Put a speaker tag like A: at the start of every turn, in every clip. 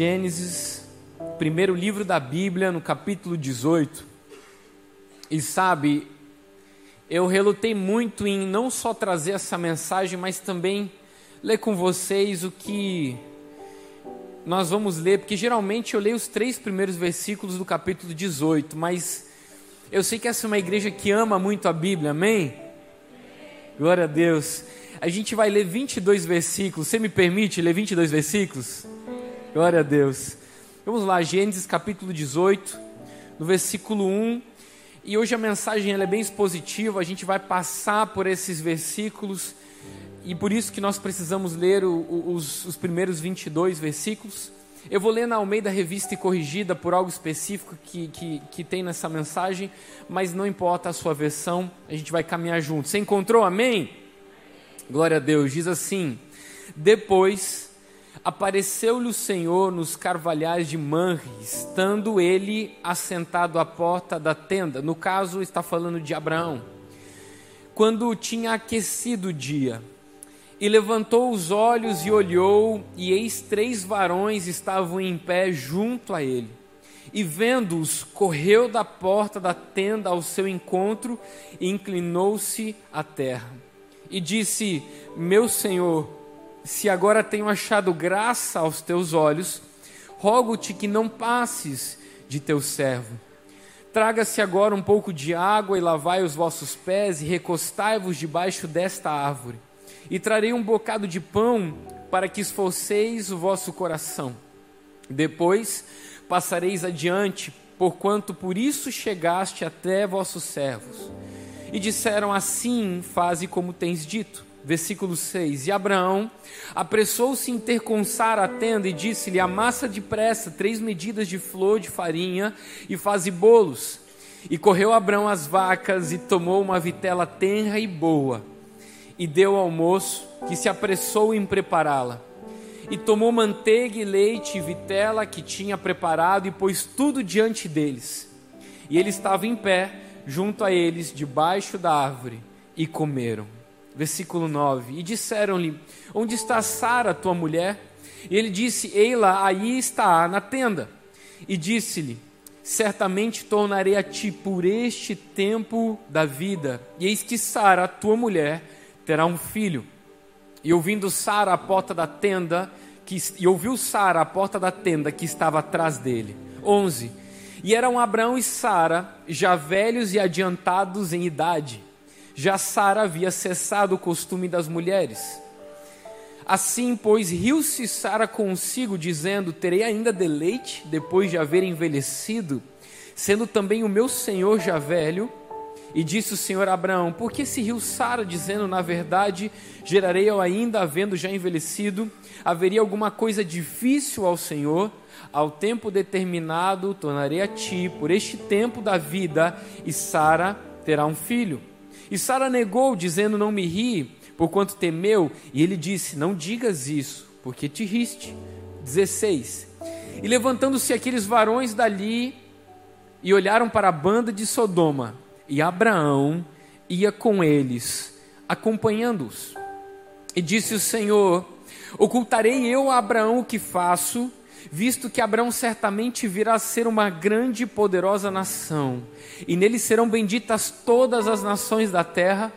A: Gênesis, primeiro livro da Bíblia, no capítulo 18. E sabe, eu relutei muito em não só trazer essa mensagem, mas também ler com vocês o que nós vamos ler, porque geralmente eu leio os três primeiros versículos do capítulo 18, mas eu sei que essa é uma igreja que ama muito a Bíblia, amém? Glória a Deus. A gente vai ler 22 versículos. Você me permite ler 22 versículos? Glória a Deus. Vamos lá, Gênesis capítulo 18, no versículo 1. E hoje a mensagem é bem expositiva, a gente vai passar por esses versículos e por isso que nós precisamos ler o, o, os, os primeiros 22 versículos. Eu vou ler na Almeida Revista e Corrigida por algo específico que, que, que tem nessa mensagem, mas não importa a sua versão, a gente vai caminhar junto. Você encontrou? Amém? Glória a Deus. Diz assim: Depois apareceu-lhe o Senhor nos carvalhais de Manre, estando ele assentado à porta da tenda. No caso, está falando de Abraão. Quando tinha aquecido o dia, e levantou os olhos e olhou, e eis três varões estavam em pé junto a ele. E vendo-os, correu da porta da tenda ao seu encontro e inclinou-se à terra. E disse: Meu senhor, se agora tenho achado graça aos teus olhos, rogo-te que não passes de teu servo. Traga-se agora um pouco de água e lavai os vossos pés e recostai-vos debaixo desta árvore. E trarei um bocado de pão para que esforceis o vosso coração. Depois passareis adiante, porquanto por isso chegaste até vossos servos. E disseram assim: Faze como tens dito. Versículo 6: E Abraão apressou-se em ter com Sara a tenda e disse-lhe: Amassa depressa três medidas de flor de farinha e faze bolos. E correu Abraão as vacas e tomou uma vitela tenra e boa, e deu ao moço, que se apressou em prepará-la. E tomou manteiga e leite e vitela que tinha preparado e pôs tudo diante deles. E ele estava em pé, junto a eles, debaixo da árvore, e comeram versículo 9. E disseram-lhe: Onde está Sara, tua mulher? E ele disse: Eila, aí está, na tenda. E disse-lhe: Certamente tornarei a ti por este tempo da vida. E eis que Sara, tua mulher, terá um filho. E ouvindo Sara a porta da tenda, que, e ouviu Sara a porta da tenda que estava atrás dele. 11. E eram Abraão e Sara, já velhos e adiantados em idade já Sara havia cessado o costume das mulheres. Assim, pois, riu-se Sara consigo, dizendo: Terei ainda deleite depois de haver envelhecido, sendo também o meu senhor já velho. E disse o Senhor Abraão: Por que se riu Sara, dizendo: Na verdade, gerarei eu ainda, havendo já envelhecido? Haveria alguma coisa difícil ao Senhor? Ao tempo determinado, tornarei a ti, por este tempo da vida, e Sara terá um filho. E Sara negou, dizendo: Não me ri, porquanto temeu. E ele disse: Não digas isso, porque te riste. 16. E levantando-se aqueles varões dali, e olharam para a banda de Sodoma, e Abraão ia com eles, acompanhando-os. E disse o Senhor: Ocultarei eu a Abraão o que faço, visto que Abraão certamente virá a ser uma grande e poderosa nação, e nele serão benditas todas as nações da terra,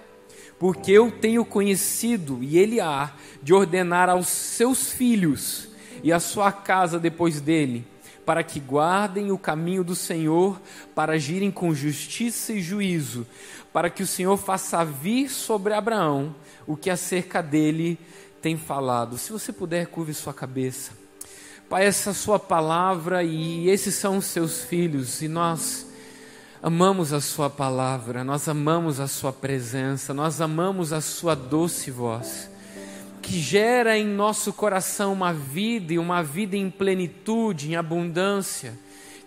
A: porque eu tenho conhecido, e ele há de ordenar aos seus filhos e à sua casa depois dele, para que guardem o caminho do Senhor, para agirem com justiça e juízo, para que o Senhor faça vir sobre Abraão o que acerca dele tem falado. Se você puder, curve sua cabeça. Pai, essa é sua palavra e esses são os seus filhos, e nós amamos a sua palavra, nós amamos a sua presença, nós amamos a sua doce voz, que gera em nosso coração uma vida e uma vida em plenitude, em abundância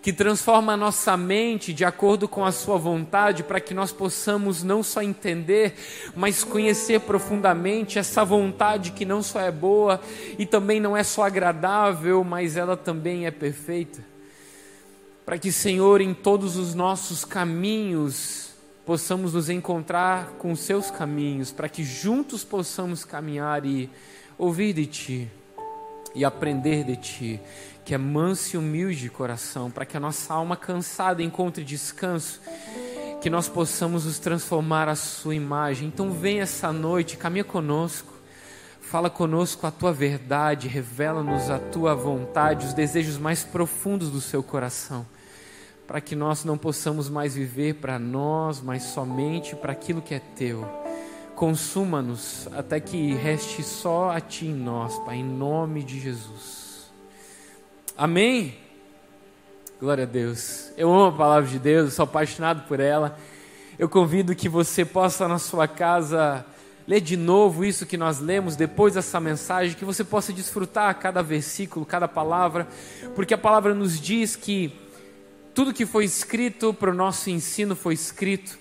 A: que transforma a nossa mente de acordo com a Sua vontade, para que nós possamos não só entender, mas conhecer profundamente essa vontade que não só é boa e também não é só agradável, mas ela também é perfeita. Para que, Senhor, em todos os nossos caminhos, possamos nos encontrar com os Seus caminhos, para que juntos possamos caminhar e ouvir de Ti. e aprender de Ti, que é manso e humilde de coração, para que a nossa alma cansada encontre descanso, que nós possamos nos transformar à Sua imagem. Então, vem essa noite, caminha conosco, fala conosco a Tua verdade, revela-nos a Tua vontade, os desejos mais profundos do Seu coração para que nós não possamos mais viver para nós, mas somente para aquilo que é teu. Consuma-nos até que reste só a ti em nós, Pai, em nome de Jesus. Amém? Glória a Deus. Eu amo a palavra de Deus, sou apaixonado por ela. Eu convido que você possa na sua casa ler de novo isso que nós lemos depois dessa mensagem, que você possa desfrutar cada versículo, cada palavra, porque a palavra nos diz que tudo que foi escrito para o nosso ensino foi escrito.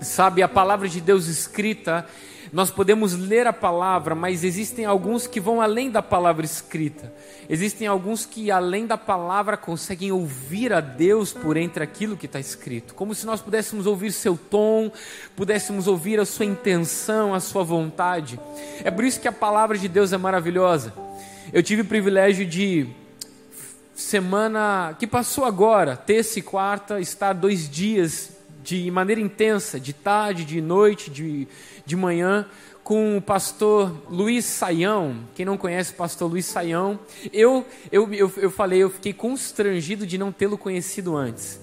A: Sabe, a palavra de Deus escrita, nós podemos ler a palavra, mas existem alguns que vão além da palavra escrita. Existem alguns que, além da palavra, conseguem ouvir a Deus por entre aquilo que está escrito. Como se nós pudéssemos ouvir seu tom, pudéssemos ouvir a sua intenção, a sua vontade. É por isso que a palavra de Deus é maravilhosa. Eu tive o privilégio de semana que passou agora, terça e quarta, estar dois dias de maneira intensa, de tarde, de noite, de, de manhã, com o pastor Luiz Saião. Quem não conhece o pastor Luiz Saião, eu, eu, eu, eu falei, eu fiquei constrangido de não tê-lo conhecido antes.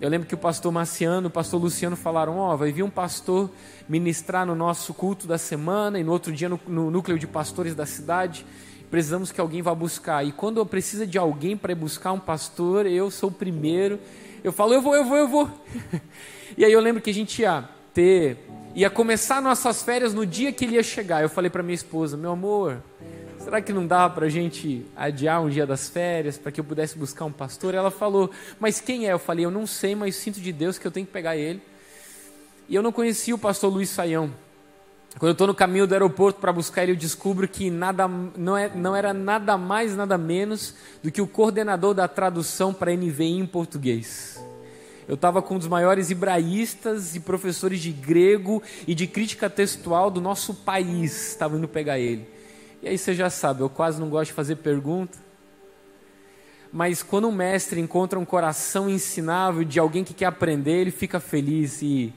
A: Eu lembro que o pastor Marciano, o pastor Luciano falaram: Ó, oh, vai vir um pastor ministrar no nosso culto da semana e no outro dia no, no núcleo de pastores da cidade precisamos que alguém vá buscar. E quando eu preciso de alguém para ir buscar um pastor, eu sou o primeiro. Eu falo, eu vou, eu vou, eu vou. e aí eu lembro que a gente ia ter, ia começar nossas férias no dia que ele ia chegar. Eu falei para minha esposa, meu amor, será que não dá para a gente adiar um dia das férias para que eu pudesse buscar um pastor? Ela falou, mas quem é? Eu falei, eu não sei, mas sinto de Deus que eu tenho que pegar ele. E eu não conhecia o pastor Luiz Saião. Quando eu estou no caminho do aeroporto para buscar ele, eu descubro que nada, não, é, não era nada mais, nada menos do que o coordenador da tradução para NVI em português. Eu estava com um dos maiores hebraístas e professores de grego e de crítica textual do nosso país. Estava indo pegar ele. E aí você já sabe, eu quase não gosto de fazer pergunta. Mas quando um mestre encontra um coração ensinável de alguém que quer aprender, ele fica feliz e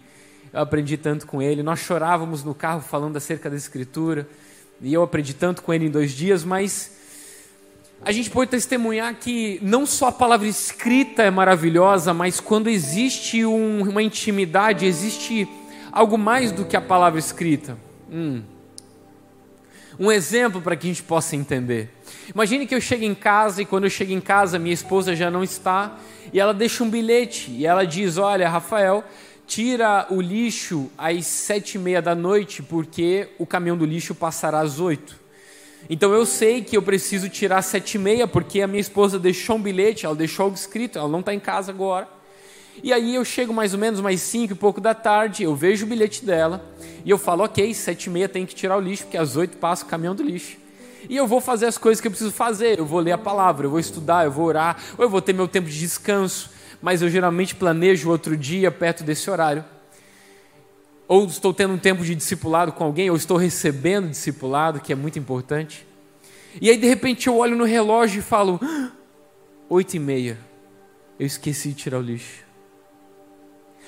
A: eu aprendi tanto com ele. Nós chorávamos no carro falando acerca da Escritura, e eu aprendi tanto com ele em dois dias, mas a gente pode testemunhar que não só a palavra escrita é maravilhosa, mas quando existe um, uma intimidade, existe algo mais do que a palavra escrita. Hum. Um exemplo para que a gente possa entender. Imagine que eu chego em casa e quando eu chego em casa, minha esposa já não está e ela deixa um bilhete e ela diz: Olha, Rafael, tira o lixo às sete e meia da noite, porque o caminhão do lixo passará às oito. Então eu sei que eu preciso tirar sete e meia, porque a minha esposa deixou um bilhete, ela deixou algo escrito, ela não está em casa agora. E aí eu chego mais ou menos mais cinco e pouco da tarde, eu vejo o bilhete dela, e eu falo, ok, sete e meia tem que tirar o lixo, porque às oito passa o caminhão do lixo. E eu vou fazer as coisas que eu preciso fazer, eu vou ler a palavra, eu vou estudar, eu vou orar, ou eu vou ter meu tempo de descanso, mas eu geralmente planejo outro dia perto desse horário. Ou estou tendo um tempo de discipulado com alguém, ou estou recebendo discipulado, que é muito importante. E aí, de repente, eu olho no relógio e falo: ah, oito e meia, eu esqueci de tirar o lixo.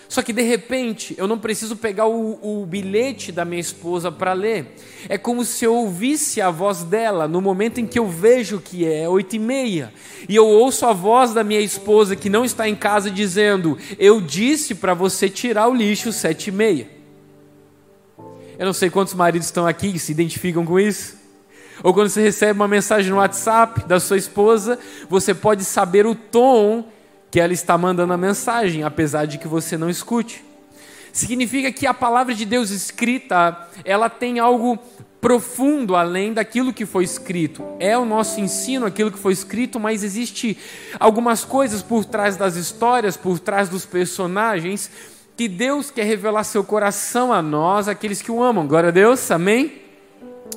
A: Só que de repente eu não preciso pegar o, o bilhete da minha esposa para ler. É como se eu ouvisse a voz dela no momento em que eu vejo que é oito e meia. E eu ouço a voz da minha esposa que não está em casa dizendo: Eu disse para você tirar o lixo sete e meia. Eu não sei quantos maridos estão aqui que se identificam com isso. Ou quando você recebe uma mensagem no WhatsApp da sua esposa, você pode saber o tom que ela está mandando a mensagem, apesar de que você não escute. Significa que a palavra de Deus escrita, ela tem algo profundo além daquilo que foi escrito. É o nosso ensino aquilo que foi escrito, mas existe algumas coisas por trás das histórias, por trás dos personagens, que Deus quer revelar seu coração a nós, aqueles que o amam. Glória a Deus, amém?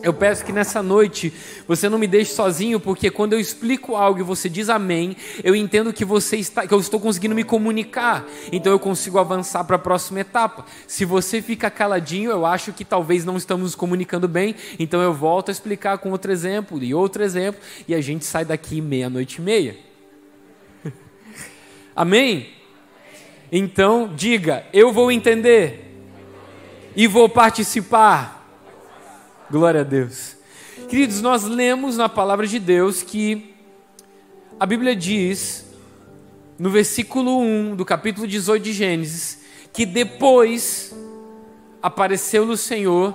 A: Eu peço que nessa noite você não me deixe sozinho, porque quando eu explico algo e você diz amém, eu entendo que você está, que eu estou conseguindo me comunicar. Então eu consigo avançar para a próxima etapa. Se você fica caladinho, eu acho que talvez não estamos nos comunicando bem. Então eu volto a explicar com outro exemplo e outro exemplo e a gente sai daqui meia-noite e meia. amém? Então diga, eu vou entender e vou participar. Glória a Deus. Queridos, nós lemos na palavra de Deus que a Bíblia diz, no versículo 1 do capítulo 18 de Gênesis, que depois apareceu o Senhor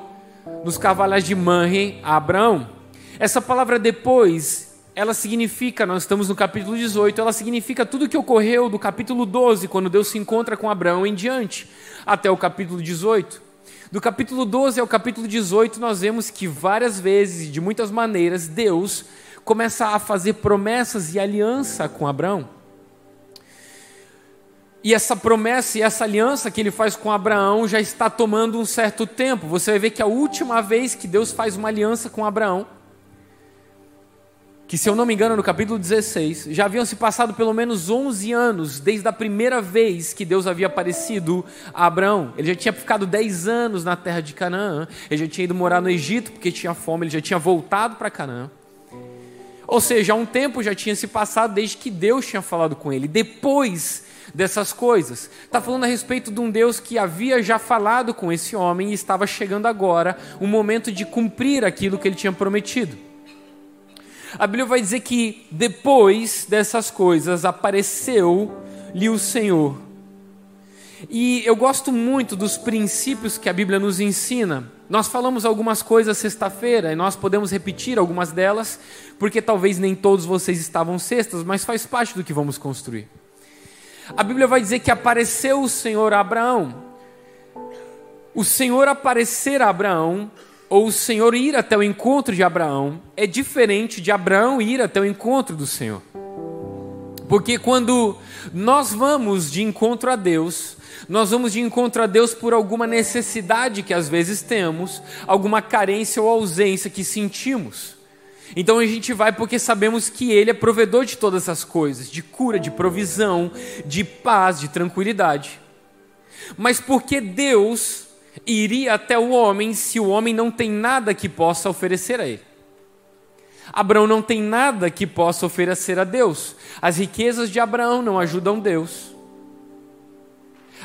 A: nos cavalos de Manre a Abraão. Essa palavra depois, ela significa, nós estamos no capítulo 18, ela significa tudo o que ocorreu do capítulo 12, quando Deus se encontra com Abraão em diante, até o capítulo 18. Do capítulo 12 ao capítulo 18, nós vemos que várias vezes de muitas maneiras Deus começa a fazer promessas e aliança com Abraão. E essa promessa e essa aliança que ele faz com Abraão já está tomando um certo tempo. Você vai ver que a última vez que Deus faz uma aliança com Abraão que, se eu não me engano, no capítulo 16, já haviam se passado pelo menos 11 anos desde a primeira vez que Deus havia aparecido a Abraão. Ele já tinha ficado 10 anos na terra de Canaã, ele já tinha ido morar no Egito porque tinha fome, ele já tinha voltado para Canaã. Ou seja, um tempo já tinha se passado desde que Deus tinha falado com ele. Depois dessas coisas, está falando a respeito de um Deus que havia já falado com esse homem e estava chegando agora o momento de cumprir aquilo que ele tinha prometido. A Bíblia vai dizer que depois dessas coisas apareceu-lhe o Senhor. E eu gosto muito dos princípios que a Bíblia nos ensina. Nós falamos algumas coisas sexta-feira e nós podemos repetir algumas delas, porque talvez nem todos vocês estavam sextas, mas faz parte do que vamos construir. A Bíblia vai dizer que apareceu o Senhor a Abraão. O Senhor aparecer a Abraão ou o Senhor ir até o encontro de Abraão é diferente de Abraão ir até o encontro do Senhor. Porque quando nós vamos de encontro a Deus, nós vamos de encontro a Deus por alguma necessidade que às vezes temos, alguma carência ou ausência que sentimos. Então a gente vai porque sabemos que Ele é provedor de todas as coisas, de cura, de provisão, de paz, de tranquilidade. Mas porque Deus iria até o homem se o homem não tem nada que possa oferecer a ele. Abraão não tem nada que possa oferecer a Deus. As riquezas de Abraão não ajudam Deus.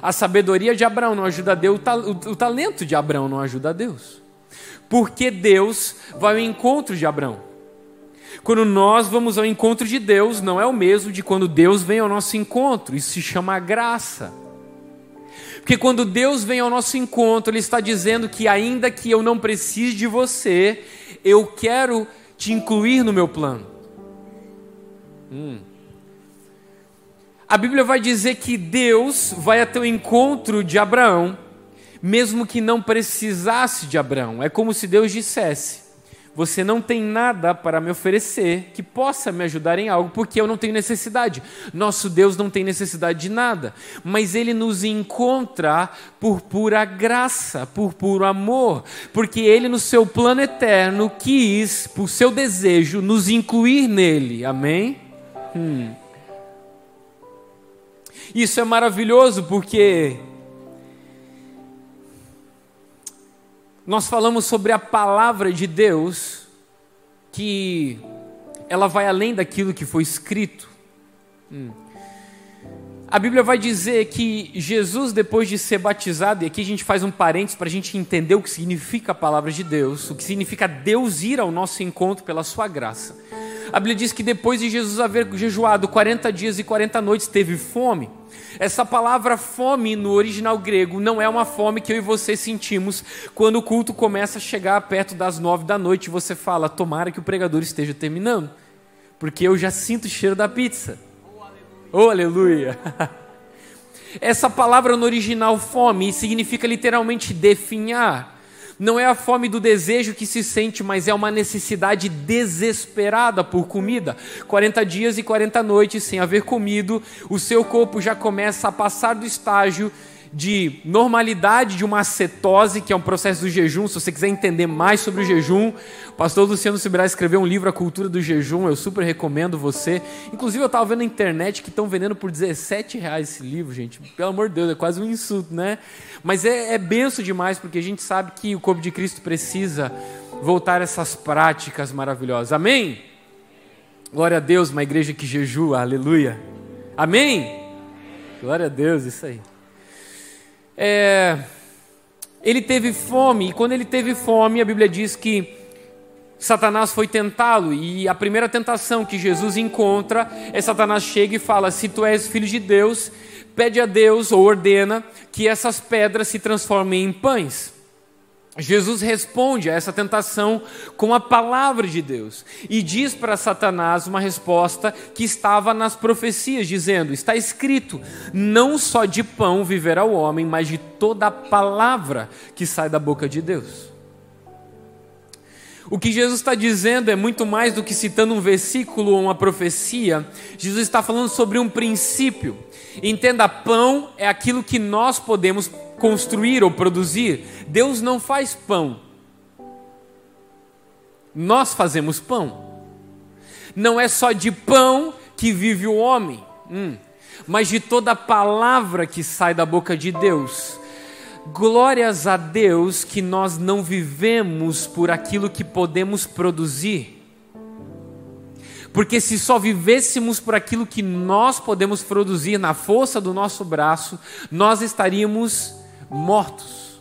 A: A sabedoria de Abraão não ajuda a Deus. O talento de Abraão não ajuda a Deus. Porque Deus vai ao encontro de Abraão. Quando nós vamos ao encontro de Deus, não é o mesmo de quando Deus vem ao nosso encontro. Isso se chama graça. Porque quando Deus vem ao nosso encontro, Ele está dizendo que, ainda que eu não precise de você, eu quero te incluir no meu plano. Hum. A Bíblia vai dizer que Deus vai até o encontro de Abraão, mesmo que não precisasse de Abraão. É como se Deus dissesse: você não tem nada para me oferecer que possa me ajudar em algo, porque eu não tenho necessidade. Nosso Deus não tem necessidade de nada, mas Ele nos encontra por pura graça, por puro amor, porque Ele, no seu plano eterno, quis, por seu desejo, nos incluir nele. Amém? Hum. Isso é maravilhoso porque nós falamos sobre a palavra de Deus, que ela vai além daquilo que foi escrito. Hum. A Bíblia vai dizer que Jesus, depois de ser batizado, e aqui a gente faz um parênteses para a gente entender o que significa a palavra de Deus, o que significa Deus ir ao nosso encontro pela sua graça. A Bíblia diz que depois de Jesus haver jejuado 40 dias e 40 noites, teve fome. Essa palavra fome no original grego não é uma fome que eu e você sentimos quando o culto começa a chegar perto das nove da noite e você fala, tomara que o pregador esteja terminando, porque eu já sinto o cheiro da pizza. Oh, aleluia! Essa palavra no original fome significa literalmente definhar. Não é a fome do desejo que se sente, mas é uma necessidade desesperada por comida. 40 dias e 40 noites sem haver comido, o seu corpo já começa a passar do estágio de normalidade de uma acetose, que é um processo do jejum. Se você quiser entender mais sobre o jejum, o pastor Luciano Sibirá escreveu um livro, A Cultura do Jejum, eu super recomendo você. Inclusive, eu estava vendo na internet que estão vendendo por 17 reais esse livro, gente. Pelo amor de Deus, é quase um insulto, né? Mas é, é benção demais, porque a gente sabe que o corpo de Cristo precisa voltar a essas práticas maravilhosas. Amém? Glória a Deus, uma igreja que jejua, aleluia. Amém? Glória a Deus, isso aí. É, ele teve fome, e quando ele teve fome, a Bíblia diz que Satanás foi tentá-lo, e a primeira tentação que Jesus encontra é Satanás chega e fala: Se tu és filho de Deus, pede a Deus ou ordena que essas pedras se transformem em pães. Jesus responde a essa tentação com a palavra de Deus e diz para Satanás uma resposta que estava nas profecias, dizendo: Está escrito, não só de pão viverá o homem, mas de toda a palavra que sai da boca de Deus. O que Jesus está dizendo é muito mais do que citando um versículo ou uma profecia. Jesus está falando sobre um princípio. Entenda, pão é aquilo que nós podemos construir ou produzir. Deus não faz pão. Nós fazemos pão. Não é só de pão que vive o homem, hum, mas de toda palavra que sai da boca de Deus. Glórias a Deus que nós não vivemos por aquilo que podemos produzir. Porque se só vivêssemos por aquilo que nós podemos produzir na força do nosso braço, nós estaríamos mortos.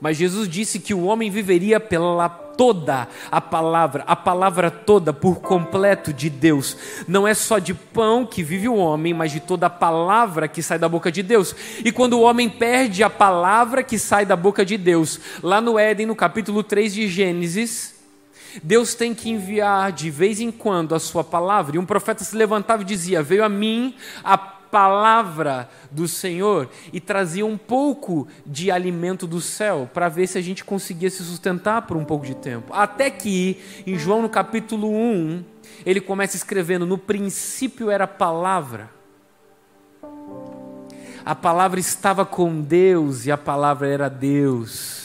A: Mas Jesus disse que o homem viveria pela toda a palavra, a palavra toda por completo de Deus. Não é só de pão que vive o homem, mas de toda a palavra que sai da boca de Deus. E quando o homem perde a palavra que sai da boca de Deus, lá no Éden, no capítulo 3 de Gênesis, Deus tem que enviar de vez em quando a sua palavra. E um profeta se levantava e dizia: Veio a mim a palavra do Senhor e trazia um pouco de alimento do céu para ver se a gente conseguia se sustentar por um pouco de tempo. Até que, em João no capítulo 1, ele começa escrevendo: No princípio era a palavra. A palavra estava com Deus e a palavra era Deus.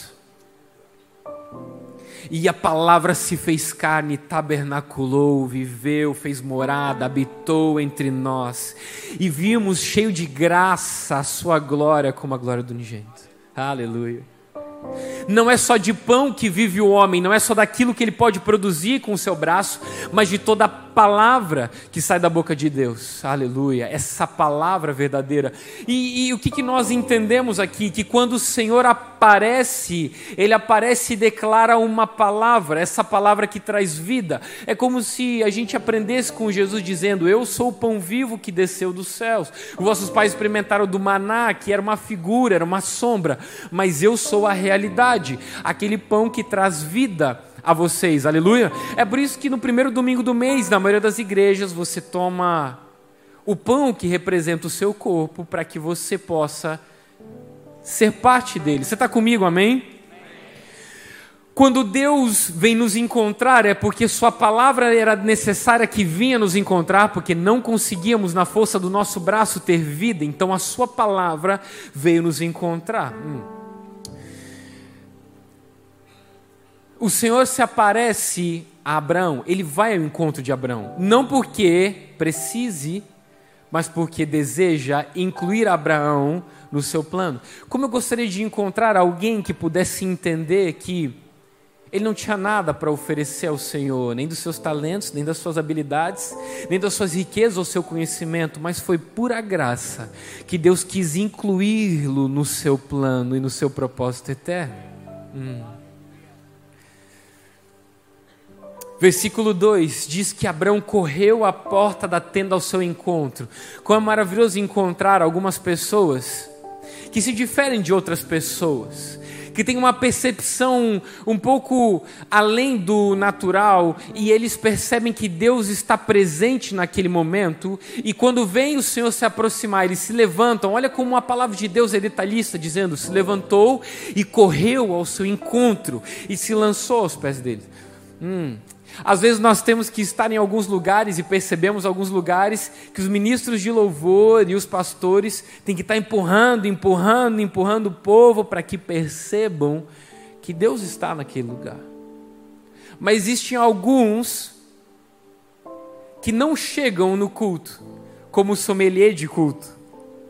A: E a palavra se fez carne, tabernaculou, viveu, fez morada, habitou entre nós. E vimos cheio de graça a sua glória como a glória do unigênito. Aleluia. Não é só de pão que vive o homem, não é só daquilo que ele pode produzir com o seu braço, mas de toda a palavra que sai da boca de Deus. Aleluia. Essa palavra verdadeira. E, e o que, que nós entendemos aqui? Que quando o Senhor aparece, ele aparece e declara uma palavra, essa palavra que traz vida. É como se a gente aprendesse com Jesus dizendo: Eu sou o pão vivo que desceu dos céus. Os vossos pais experimentaram do maná, que era uma figura, era uma sombra, mas eu sou a realidade, aquele pão que traz vida a vocês, aleluia. É por isso que no primeiro domingo do mês, na maioria das igrejas, você toma o pão que representa o seu corpo para que você possa ser parte dele. Você está comigo, amém? Quando Deus vem nos encontrar, é porque Sua palavra era necessária que vinha nos encontrar, porque não conseguíamos, na força do nosso braço, ter vida, então a Sua palavra veio nos encontrar. Hum. O Senhor se aparece a Abraão, ele vai ao encontro de Abraão, não porque precise, mas porque deseja incluir Abraão no seu plano. Como eu gostaria de encontrar alguém que pudesse entender que ele não tinha nada para oferecer ao Senhor, nem dos seus talentos, nem das suas habilidades, nem das suas riquezas ou seu conhecimento, mas foi pura graça que Deus quis incluí-lo no seu plano e no seu propósito eterno. Hum. Versículo 2 diz que Abraão correu à porta da tenda ao seu encontro. Como é maravilhoso encontrar algumas pessoas que se diferem de outras pessoas, que têm uma percepção um pouco além do natural e eles percebem que Deus está presente naquele momento. E quando vem o Senhor se aproximar, eles se levantam. Olha como a palavra de Deus é detalhista, dizendo: se levantou e correu ao seu encontro e se lançou aos pés dele. Hum, Às vezes nós temos que estar em alguns lugares e percebemos alguns lugares que os ministros de louvor e os pastores têm que estar empurrando, empurrando, empurrando o povo para que percebam que Deus está naquele lugar. Mas existem alguns que não chegam no culto como sommelier de culto,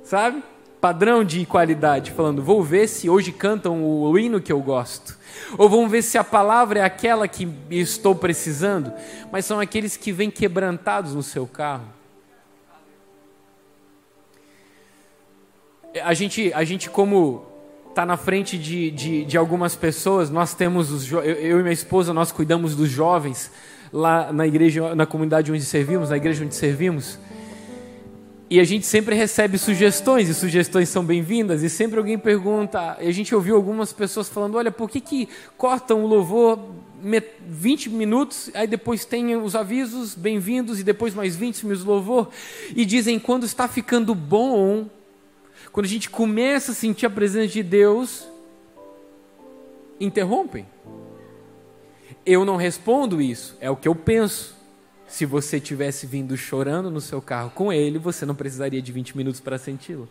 A: sabe? Padrão de qualidade, falando, vou ver se hoje cantam o hino que eu gosto ou vamos ver se a palavra é aquela que estou precisando, mas são aqueles que vêm quebrantados no seu carro. A gente, a gente como está na frente de, de, de, algumas pessoas, nós temos, os eu, eu e minha esposa, nós cuidamos dos jovens lá na igreja, na comunidade onde servimos, na igreja onde servimos. E a gente sempre recebe sugestões, e sugestões são bem-vindas, e sempre alguém pergunta, e a gente ouviu algumas pessoas falando, olha, por que, que cortam o louvor 20 minutos, aí depois tem os avisos, bem-vindos, e depois mais 20 minutos de louvor, e dizem, quando está ficando bom, quando a gente começa a sentir a presença de Deus, interrompem. Eu não respondo isso, é o que eu penso. Se você tivesse vindo chorando no seu carro com ele, você não precisaria de 20 minutos para senti-lo.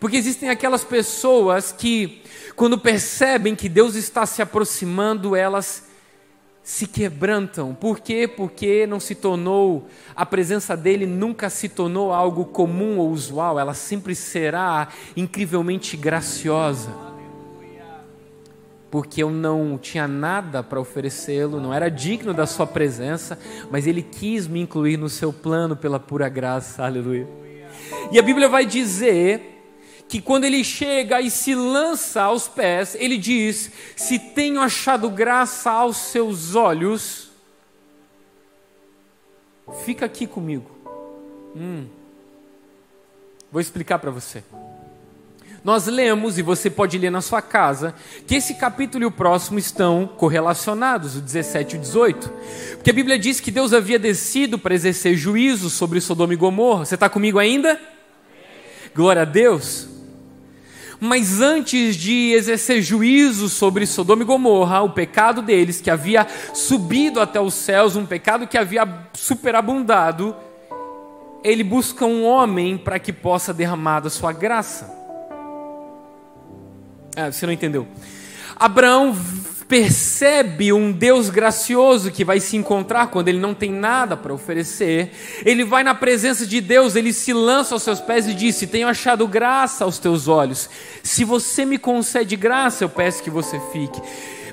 A: Porque existem aquelas pessoas que, quando percebem que Deus está se aproximando, elas se quebrantam. Por quê? Porque não se tornou, a presença dele nunca se tornou algo comum ou usual, ela sempre será incrivelmente graciosa porque eu não tinha nada para oferecê-lo, não era digno da sua presença, mas ele quis me incluir no seu plano pela pura graça, aleluia. E a Bíblia vai dizer que quando ele chega e se lança aos pés, ele diz: Se tenho achado graça aos seus olhos, fica aqui comigo. Hum. Vou explicar para você nós lemos, e você pode ler na sua casa, que esse capítulo e o próximo estão correlacionados, o 17 e o 18. Porque a Bíblia diz que Deus havia descido para exercer juízo sobre Sodoma e Gomorra. Você está comigo ainda? Glória a Deus. Mas antes de exercer juízo sobre Sodoma e Gomorra, o pecado deles, que havia subido até os céus, um pecado que havia superabundado, ele busca um homem para que possa derramar da sua graça. Ah, você não entendeu. Abraão percebe um Deus gracioso que vai se encontrar quando ele não tem nada para oferecer. Ele vai na presença de Deus, ele se lança aos seus pés e diz: Tenho achado graça aos teus olhos. Se você me concede graça, eu peço que você fique.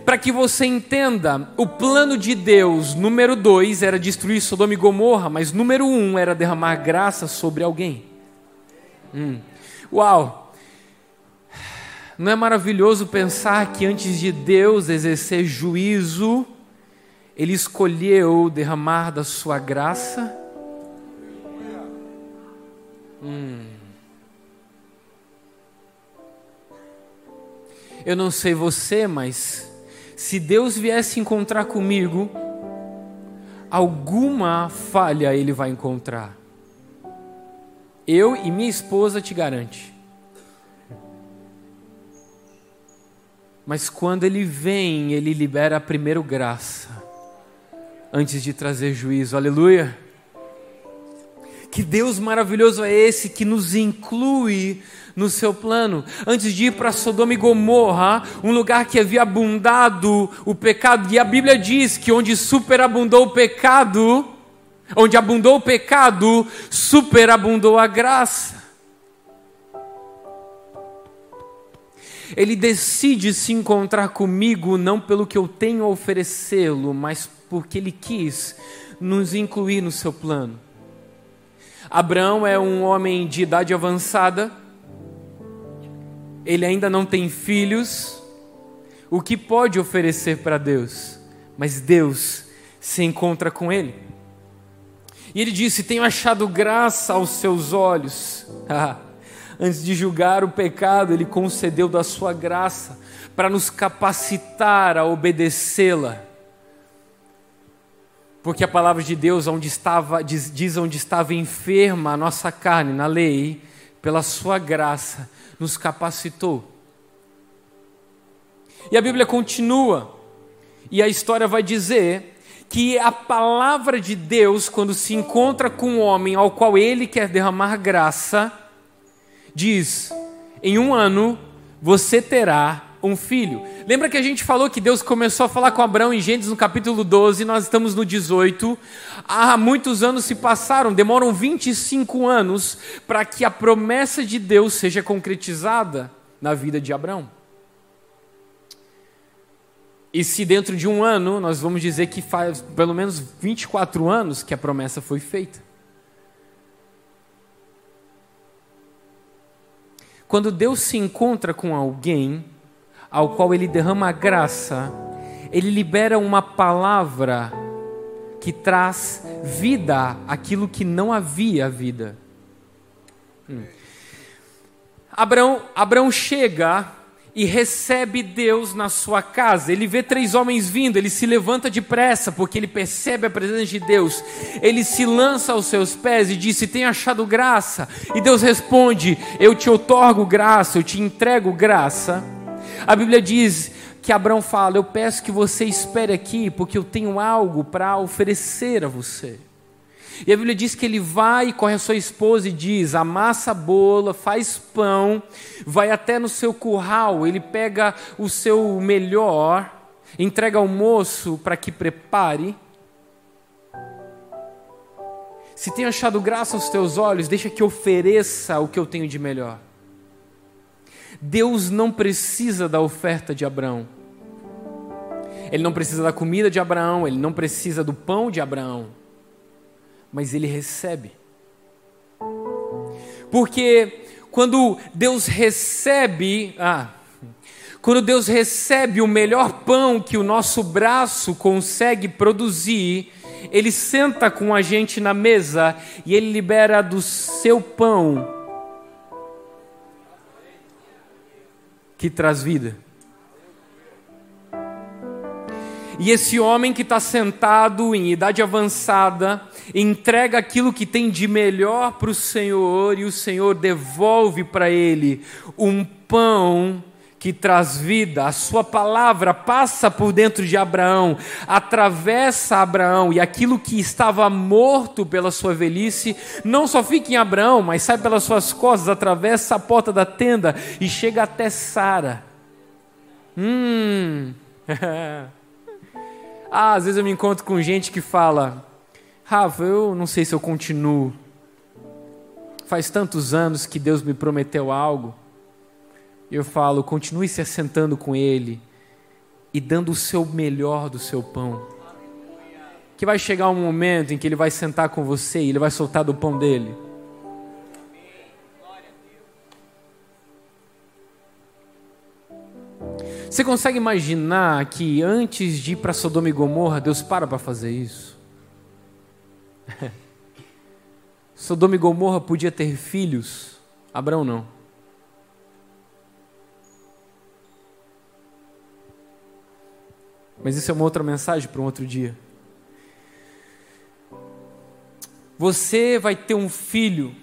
A: Para que você entenda, o plano de Deus, número dois, era destruir Sodoma e Gomorra, mas número um era derramar graça sobre alguém. Hum. Uau! Não é maravilhoso pensar que antes de Deus exercer juízo, Ele escolheu derramar da sua graça? Hum. Eu não sei você, mas se Deus viesse encontrar comigo, alguma falha Ele vai encontrar. Eu e minha esposa te garante. Mas quando ele vem, ele libera primeiro graça, antes de trazer juízo. Aleluia. Que Deus maravilhoso é esse que nos inclui no seu plano. Antes de ir para Sodoma e Gomorra, um lugar que havia abundado o pecado, e a Bíblia diz que onde superabundou o pecado, onde abundou o pecado, superabundou a graça. Ele decide se encontrar comigo não pelo que eu tenho a oferecê-lo, mas porque ele quis nos incluir no seu plano. Abraão é um homem de idade avançada, ele ainda não tem filhos, o que pode oferecer para Deus? Mas Deus se encontra com ele. E ele disse: Tenho achado graça aos seus olhos. antes de julgar o pecado, Ele concedeu da Sua graça para nos capacitar a obedecê-la. Porque a palavra de Deus onde estava, diz, diz onde estava enferma a nossa carne, na lei, pela Sua graça, nos capacitou. E a Bíblia continua E a história vai dizer que a palavra de Deus, quando se encontra com um homem ao qual ele quer derramar graça, diz: em um ano você terá um filho. Lembra que a gente falou que Deus começou a falar com Abraão em Gênesis no capítulo 12, nós estamos no 18. Há muitos anos se passaram, demoram 25 anos para que a promessa de Deus seja concretizada na vida de Abraão. E se dentro de um ano, nós vamos dizer que faz pelo menos 24 anos que a promessa foi feita. Quando Deus se encontra com alguém ao qual ele derrama graça, ele libera uma palavra que traz vida àquilo que não havia vida. Hum. Abraão, Abraão chega e recebe Deus na sua casa. Ele vê três homens vindo, ele se levanta depressa, porque ele percebe a presença de Deus. Ele se lança aos seus pés e diz: Tem achado graça? E Deus responde: Eu te otorgo graça, eu te entrego graça. A Bíblia diz que Abraão fala: Eu peço que você espere aqui, porque eu tenho algo para oferecer a você. E a Bíblia diz que ele vai e corre a sua esposa e diz: amassa a bola, faz pão, vai até no seu curral, ele pega o seu melhor, entrega ao moço para que prepare. Se tem achado graça aos teus olhos, deixa que ofereça o que eu tenho de melhor. Deus não precisa da oferta de Abraão. Ele não precisa da comida de Abraão, ele não precisa do pão de Abraão mas ele recebe. Porque quando Deus recebe, ah, quando Deus recebe o melhor pão que o nosso braço consegue produzir, ele senta com a gente na mesa e ele libera do seu pão que traz vida. E esse homem que está sentado em idade avançada, entrega aquilo que tem de melhor para o Senhor, e o Senhor devolve para ele um pão que traz vida, a sua palavra passa por dentro de Abraão, atravessa Abraão, e aquilo que estava morto pela sua velhice, não só fica em Abraão, mas sai pelas suas costas, atravessa a porta da tenda e chega até Sara. Hum. Ah, às vezes eu me encontro com gente que fala: Rafa, eu não sei se eu continuo. Faz tantos anos que Deus me prometeu algo. Eu falo: continue se assentando com Ele e dando o seu melhor do seu pão. Que vai chegar um momento em que Ele vai sentar com você e Ele vai soltar do pão dele. Você consegue imaginar que antes de ir para Sodoma e Gomorra, Deus para para fazer isso? Sodoma e Gomorra podia ter filhos, Abraão não. Mas isso é uma outra mensagem para um outro dia. Você vai ter um filho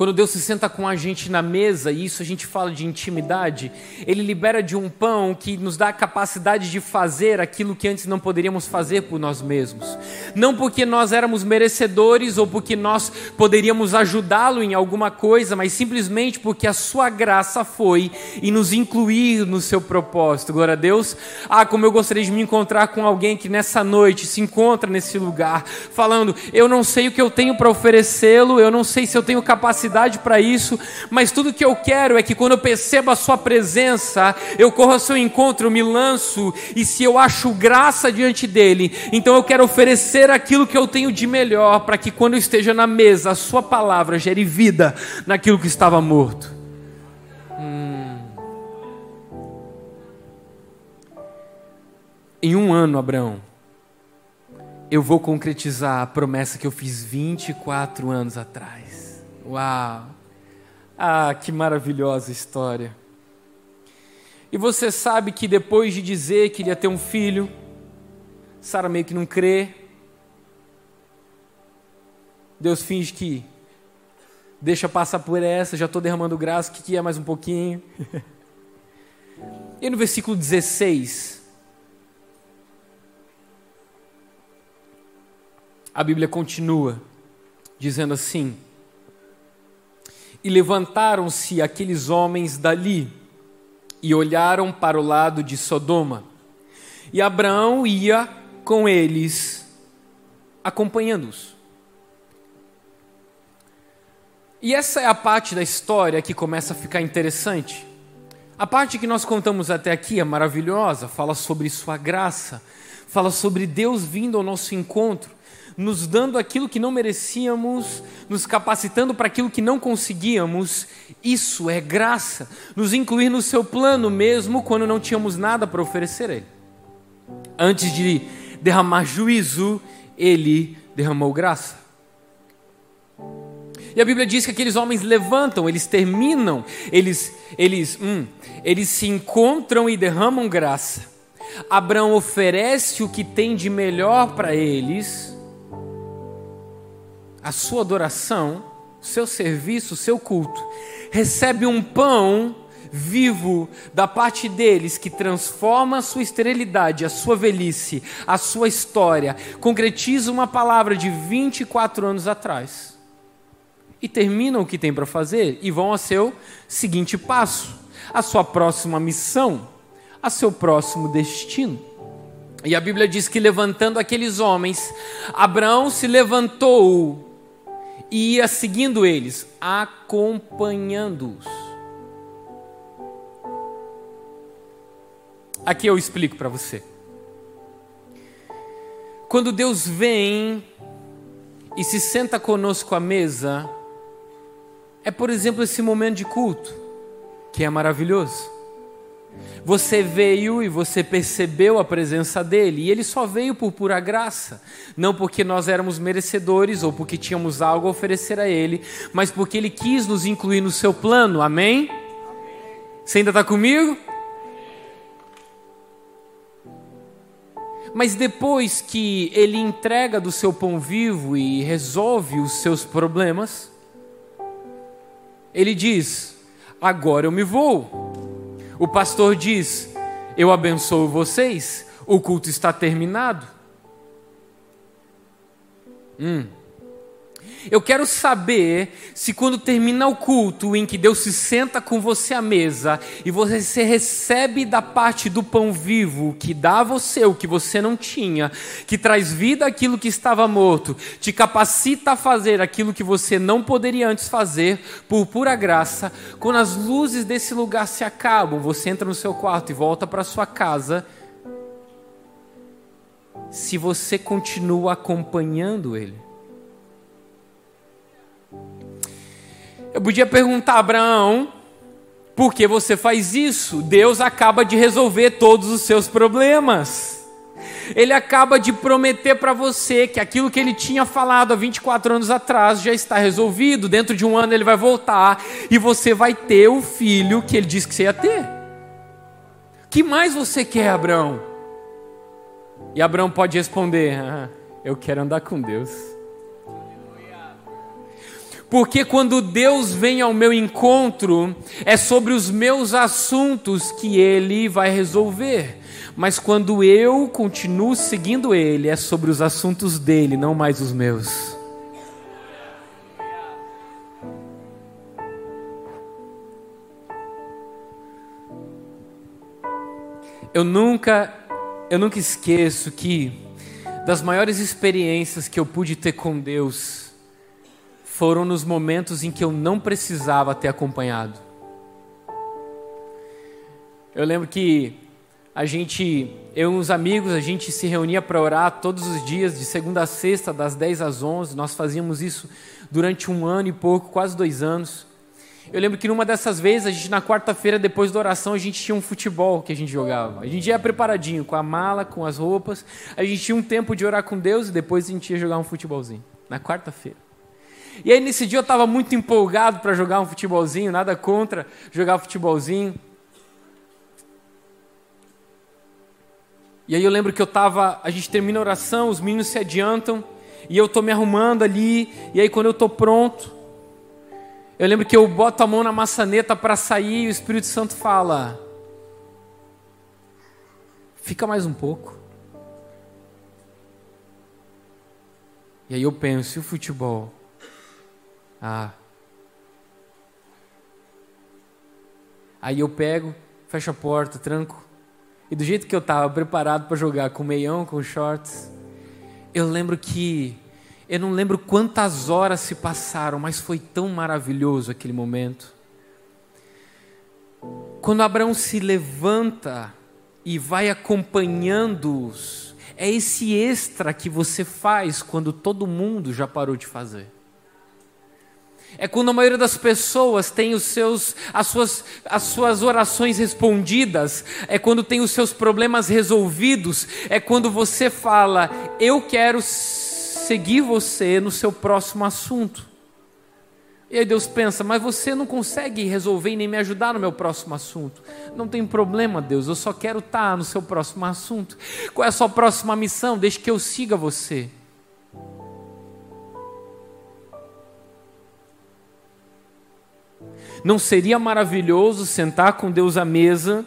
A: quando Deus se senta com a gente na mesa, e isso a gente fala de intimidade, Ele libera de um pão que nos dá a capacidade de fazer aquilo que antes não poderíamos fazer por nós mesmos. Não porque nós éramos merecedores ou porque nós poderíamos ajudá-lo em alguma coisa, mas simplesmente porque a Sua graça foi e nos incluir no seu propósito. Glória a Deus. Ah, como eu gostaria de me encontrar com alguém que nessa noite se encontra nesse lugar, falando: Eu não sei o que eu tenho para oferecê-lo, eu não sei se eu tenho capacidade capacidade para isso, mas tudo que eu quero é que quando eu percebo a Sua presença, eu corro ao seu encontro, eu me lanço, e se eu acho graça diante dEle, então eu quero oferecer aquilo que eu tenho de melhor, para que quando eu esteja na mesa, a Sua palavra gere vida naquilo que estava morto. Hum. Em um ano, Abraão, eu vou concretizar a promessa que eu fiz 24 anos atrás. Uau! Ah, que maravilhosa história! E você sabe que depois de dizer que iria ter um filho, Sara meio que não crê. Deus finge que deixa passar por essa, já estou derramando graça, que que é mais um pouquinho. e no versículo 16, a Bíblia continua dizendo assim: e levantaram-se aqueles homens dali e olharam para o lado de Sodoma. E Abraão ia com eles, acompanhando-os. E essa é a parte da história que começa a ficar interessante. A parte que nós contamos até aqui é maravilhosa, fala sobre Sua graça, fala sobre Deus vindo ao nosso encontro, nos dando aquilo que não merecíamos, nos capacitando para aquilo que não conseguíamos. Isso é graça, nos incluir no Seu plano mesmo quando não tínhamos nada para oferecer a Ele. Antes de derramar juízo, Ele derramou graça. E a Bíblia diz que aqueles homens levantam, eles terminam, eles, eles, hum, eles se encontram e derramam graça. Abraão oferece o que tem de melhor para eles, a sua adoração, o seu serviço, o seu culto. Recebe um pão vivo da parte deles que transforma a sua esterilidade, a sua velhice, a sua história, concretiza uma palavra de 24 anos atrás e terminam o que tem para fazer e vão ao seu seguinte passo, a sua próxima missão, a seu próximo destino. E a Bíblia diz que levantando aqueles homens, Abraão se levantou e ia seguindo eles, acompanhando-os. Aqui eu explico para você. Quando Deus vem e se senta conosco à mesa, é, por exemplo, esse momento de culto, que é maravilhoso. Você veio e você percebeu a presença dele, e ele só veio por pura graça, não porque nós éramos merecedores ou porque tínhamos algo a oferecer a ele, mas porque ele quis nos incluir no seu plano, amém? Você ainda está comigo? Mas depois que ele entrega do seu pão vivo e resolve os seus problemas, ele diz: Agora eu me vou. O pastor diz: Eu abençoo vocês, o culto está terminado. Hum. Eu quero saber se quando termina o culto em que Deus se senta com você à mesa e você recebe da parte do pão vivo que dá a você o que você não tinha, que traz vida àquilo que estava morto, te capacita a fazer aquilo que você não poderia antes fazer por pura graça, quando as luzes desse lugar se acabam, você entra no seu quarto e volta para sua casa. Se você continua acompanhando Ele. Eu podia perguntar a Abraão, por que você faz isso? Deus acaba de resolver todos os seus problemas. Ele acaba de prometer para você que aquilo que ele tinha falado há 24 anos atrás já está resolvido. Dentro de um ano ele vai voltar e você vai ter o filho que ele disse que você ia ter. que mais você quer, Abraão? E Abraão pode responder: ah, Eu quero andar com Deus. Porque quando Deus vem ao meu encontro, é sobre os meus assuntos que Ele vai resolver. Mas quando eu continuo seguindo Ele, é sobre os assuntos dele, não mais os meus. Eu nunca, eu nunca esqueço que das maiores experiências que eu pude ter com Deus, foram nos momentos em que eu não precisava ter acompanhado. Eu lembro que a gente, eu e uns amigos, a gente se reunia para orar todos os dias, de segunda a sexta, das 10 às 11. Nós fazíamos isso durante um ano e pouco, quase dois anos. Eu lembro que numa dessas vezes, a gente na quarta-feira, depois da oração, a gente tinha um futebol que a gente jogava. A gente ia preparadinho, com a mala, com as roupas. A gente tinha um tempo de orar com Deus e depois a gente ia jogar um futebolzinho. Na quarta-feira. E aí nesse dia eu estava muito empolgado para jogar um futebolzinho, nada contra jogar futebolzinho. E aí eu lembro que eu estava, a gente termina a oração, os meninos se adiantam, e eu estou me arrumando ali, e aí quando eu estou pronto, eu lembro que eu boto a mão na maçaneta para sair e o Espírito Santo fala: Fica mais um pouco. E aí eu penso, e o futebol? Ah. Aí eu pego, fecho a porta, tranco. E do jeito que eu estava preparado para jogar com meião, com shorts, eu lembro que eu não lembro quantas horas se passaram, mas foi tão maravilhoso aquele momento. Quando Abraão se levanta e vai acompanhando-os, é esse extra que você faz quando todo mundo já parou de fazer. É quando a maioria das pessoas tem os seus, as, suas, as suas orações respondidas, é quando tem os seus problemas resolvidos, é quando você fala, eu quero seguir você no seu próximo assunto. E aí Deus pensa, mas você não consegue resolver nem me ajudar no meu próximo assunto. Não tem problema, Deus, eu só quero estar no seu próximo assunto. Qual é a sua próxima missão? Deixe que eu siga você. Não seria maravilhoso sentar com Deus à mesa,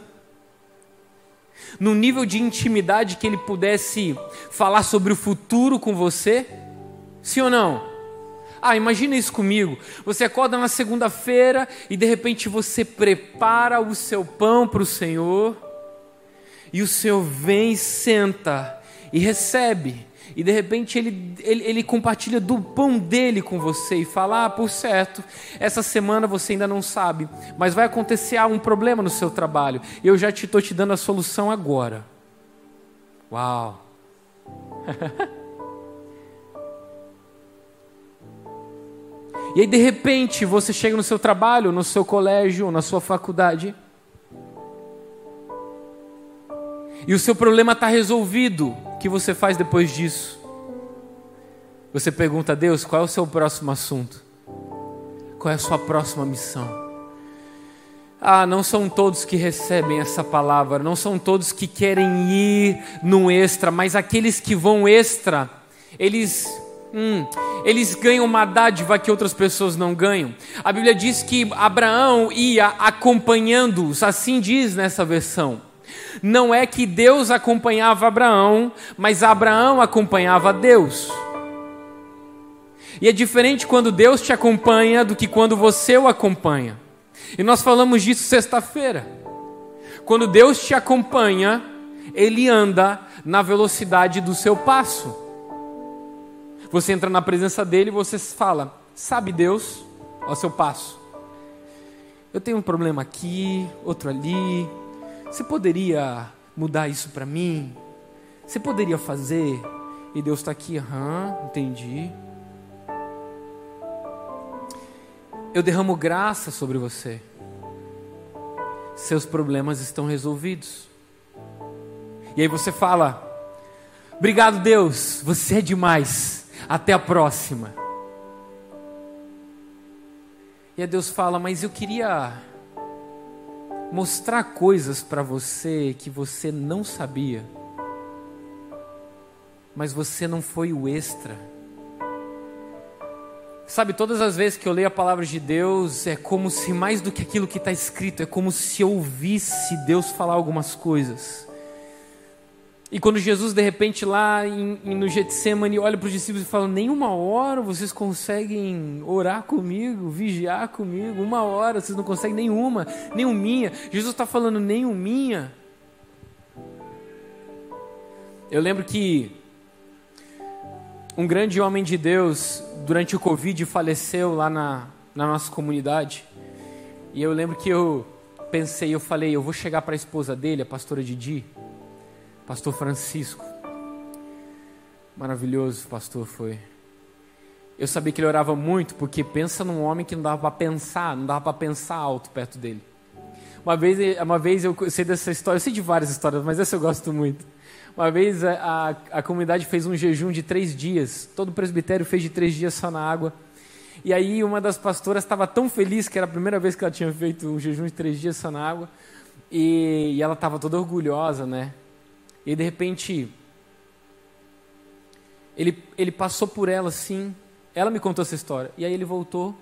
A: no nível de intimidade que Ele pudesse falar sobre o futuro com você? Sim ou não? Ah, imagina isso comigo. Você acorda na segunda-feira e de repente você prepara o seu pão para o Senhor, e o Senhor vem, senta e recebe. E de repente ele, ele, ele, compartilha do pão dele com você e fala: Ah, por certo, essa semana você ainda não sabe, mas vai acontecer um problema no seu trabalho. Eu já estou te, te dando a solução agora. Uau! E aí, de repente, você chega no seu trabalho, no seu colégio, na sua faculdade, e o seu problema está resolvido. O que você faz depois disso? Você pergunta a Deus qual é o seu próximo assunto? Qual é a sua próxima missão? Ah, não são todos que recebem essa palavra, não são todos que querem ir no extra, mas aqueles que vão extra, eles Hum, eles ganham uma dádiva que outras pessoas não ganham. A Bíblia diz que Abraão ia acompanhando-os, assim diz nessa versão. Não é que Deus acompanhava Abraão, mas Abraão acompanhava Deus. E é diferente quando Deus te acompanha do que quando você o acompanha. E nós falamos disso sexta-feira. Quando Deus te acompanha, Ele anda na velocidade do seu passo. Você entra na presença dele e você fala: Sabe Deus, ao seu passo. Eu tenho um problema aqui, outro ali. Você poderia mudar isso para mim? Você poderia fazer? E Deus está aqui, aham, entendi. Eu derramo graça sobre você. Seus problemas estão resolvidos. E aí você fala: Obrigado, Deus, você é demais. Até a próxima. E aí Deus fala: Mas eu queria mostrar coisas para você que você não sabia, mas você não foi o extra. Sabe, todas as vezes que eu leio a palavra de Deus, é como se mais do que aquilo que está escrito, é como se eu ouvisse Deus falar algumas coisas. E quando Jesus, de repente, lá em, no Getsemane, olha para os discípulos e fala: Nenhuma hora vocês conseguem orar comigo, vigiar comigo, uma hora, vocês não conseguem nenhuma, nenhuminha. Jesus está falando nenhuminha. Eu lembro que um grande homem de Deus, durante o Covid, faleceu lá na, na nossa comunidade. E eu lembro que eu pensei, eu falei, eu vou chegar para a esposa dele, a pastora Didi, Pastor Francisco. Maravilhoso, pastor foi. Eu sabia que ele orava muito, porque pensa num homem que não dava para pensar, não dava para pensar alto perto dele. Uma vez, uma vez eu sei dessa história, eu sei de várias histórias, mas essa eu gosto muito. Uma vez a, a, a comunidade fez um jejum de três dias, todo o presbitério fez de três dias só na água. E aí uma das pastoras estava tão feliz que era a primeira vez que ela tinha feito um jejum de três dias só na água. E, e ela estava toda orgulhosa, né? E de repente, ele, ele passou por ela assim. Ela me contou essa história. E aí ele voltou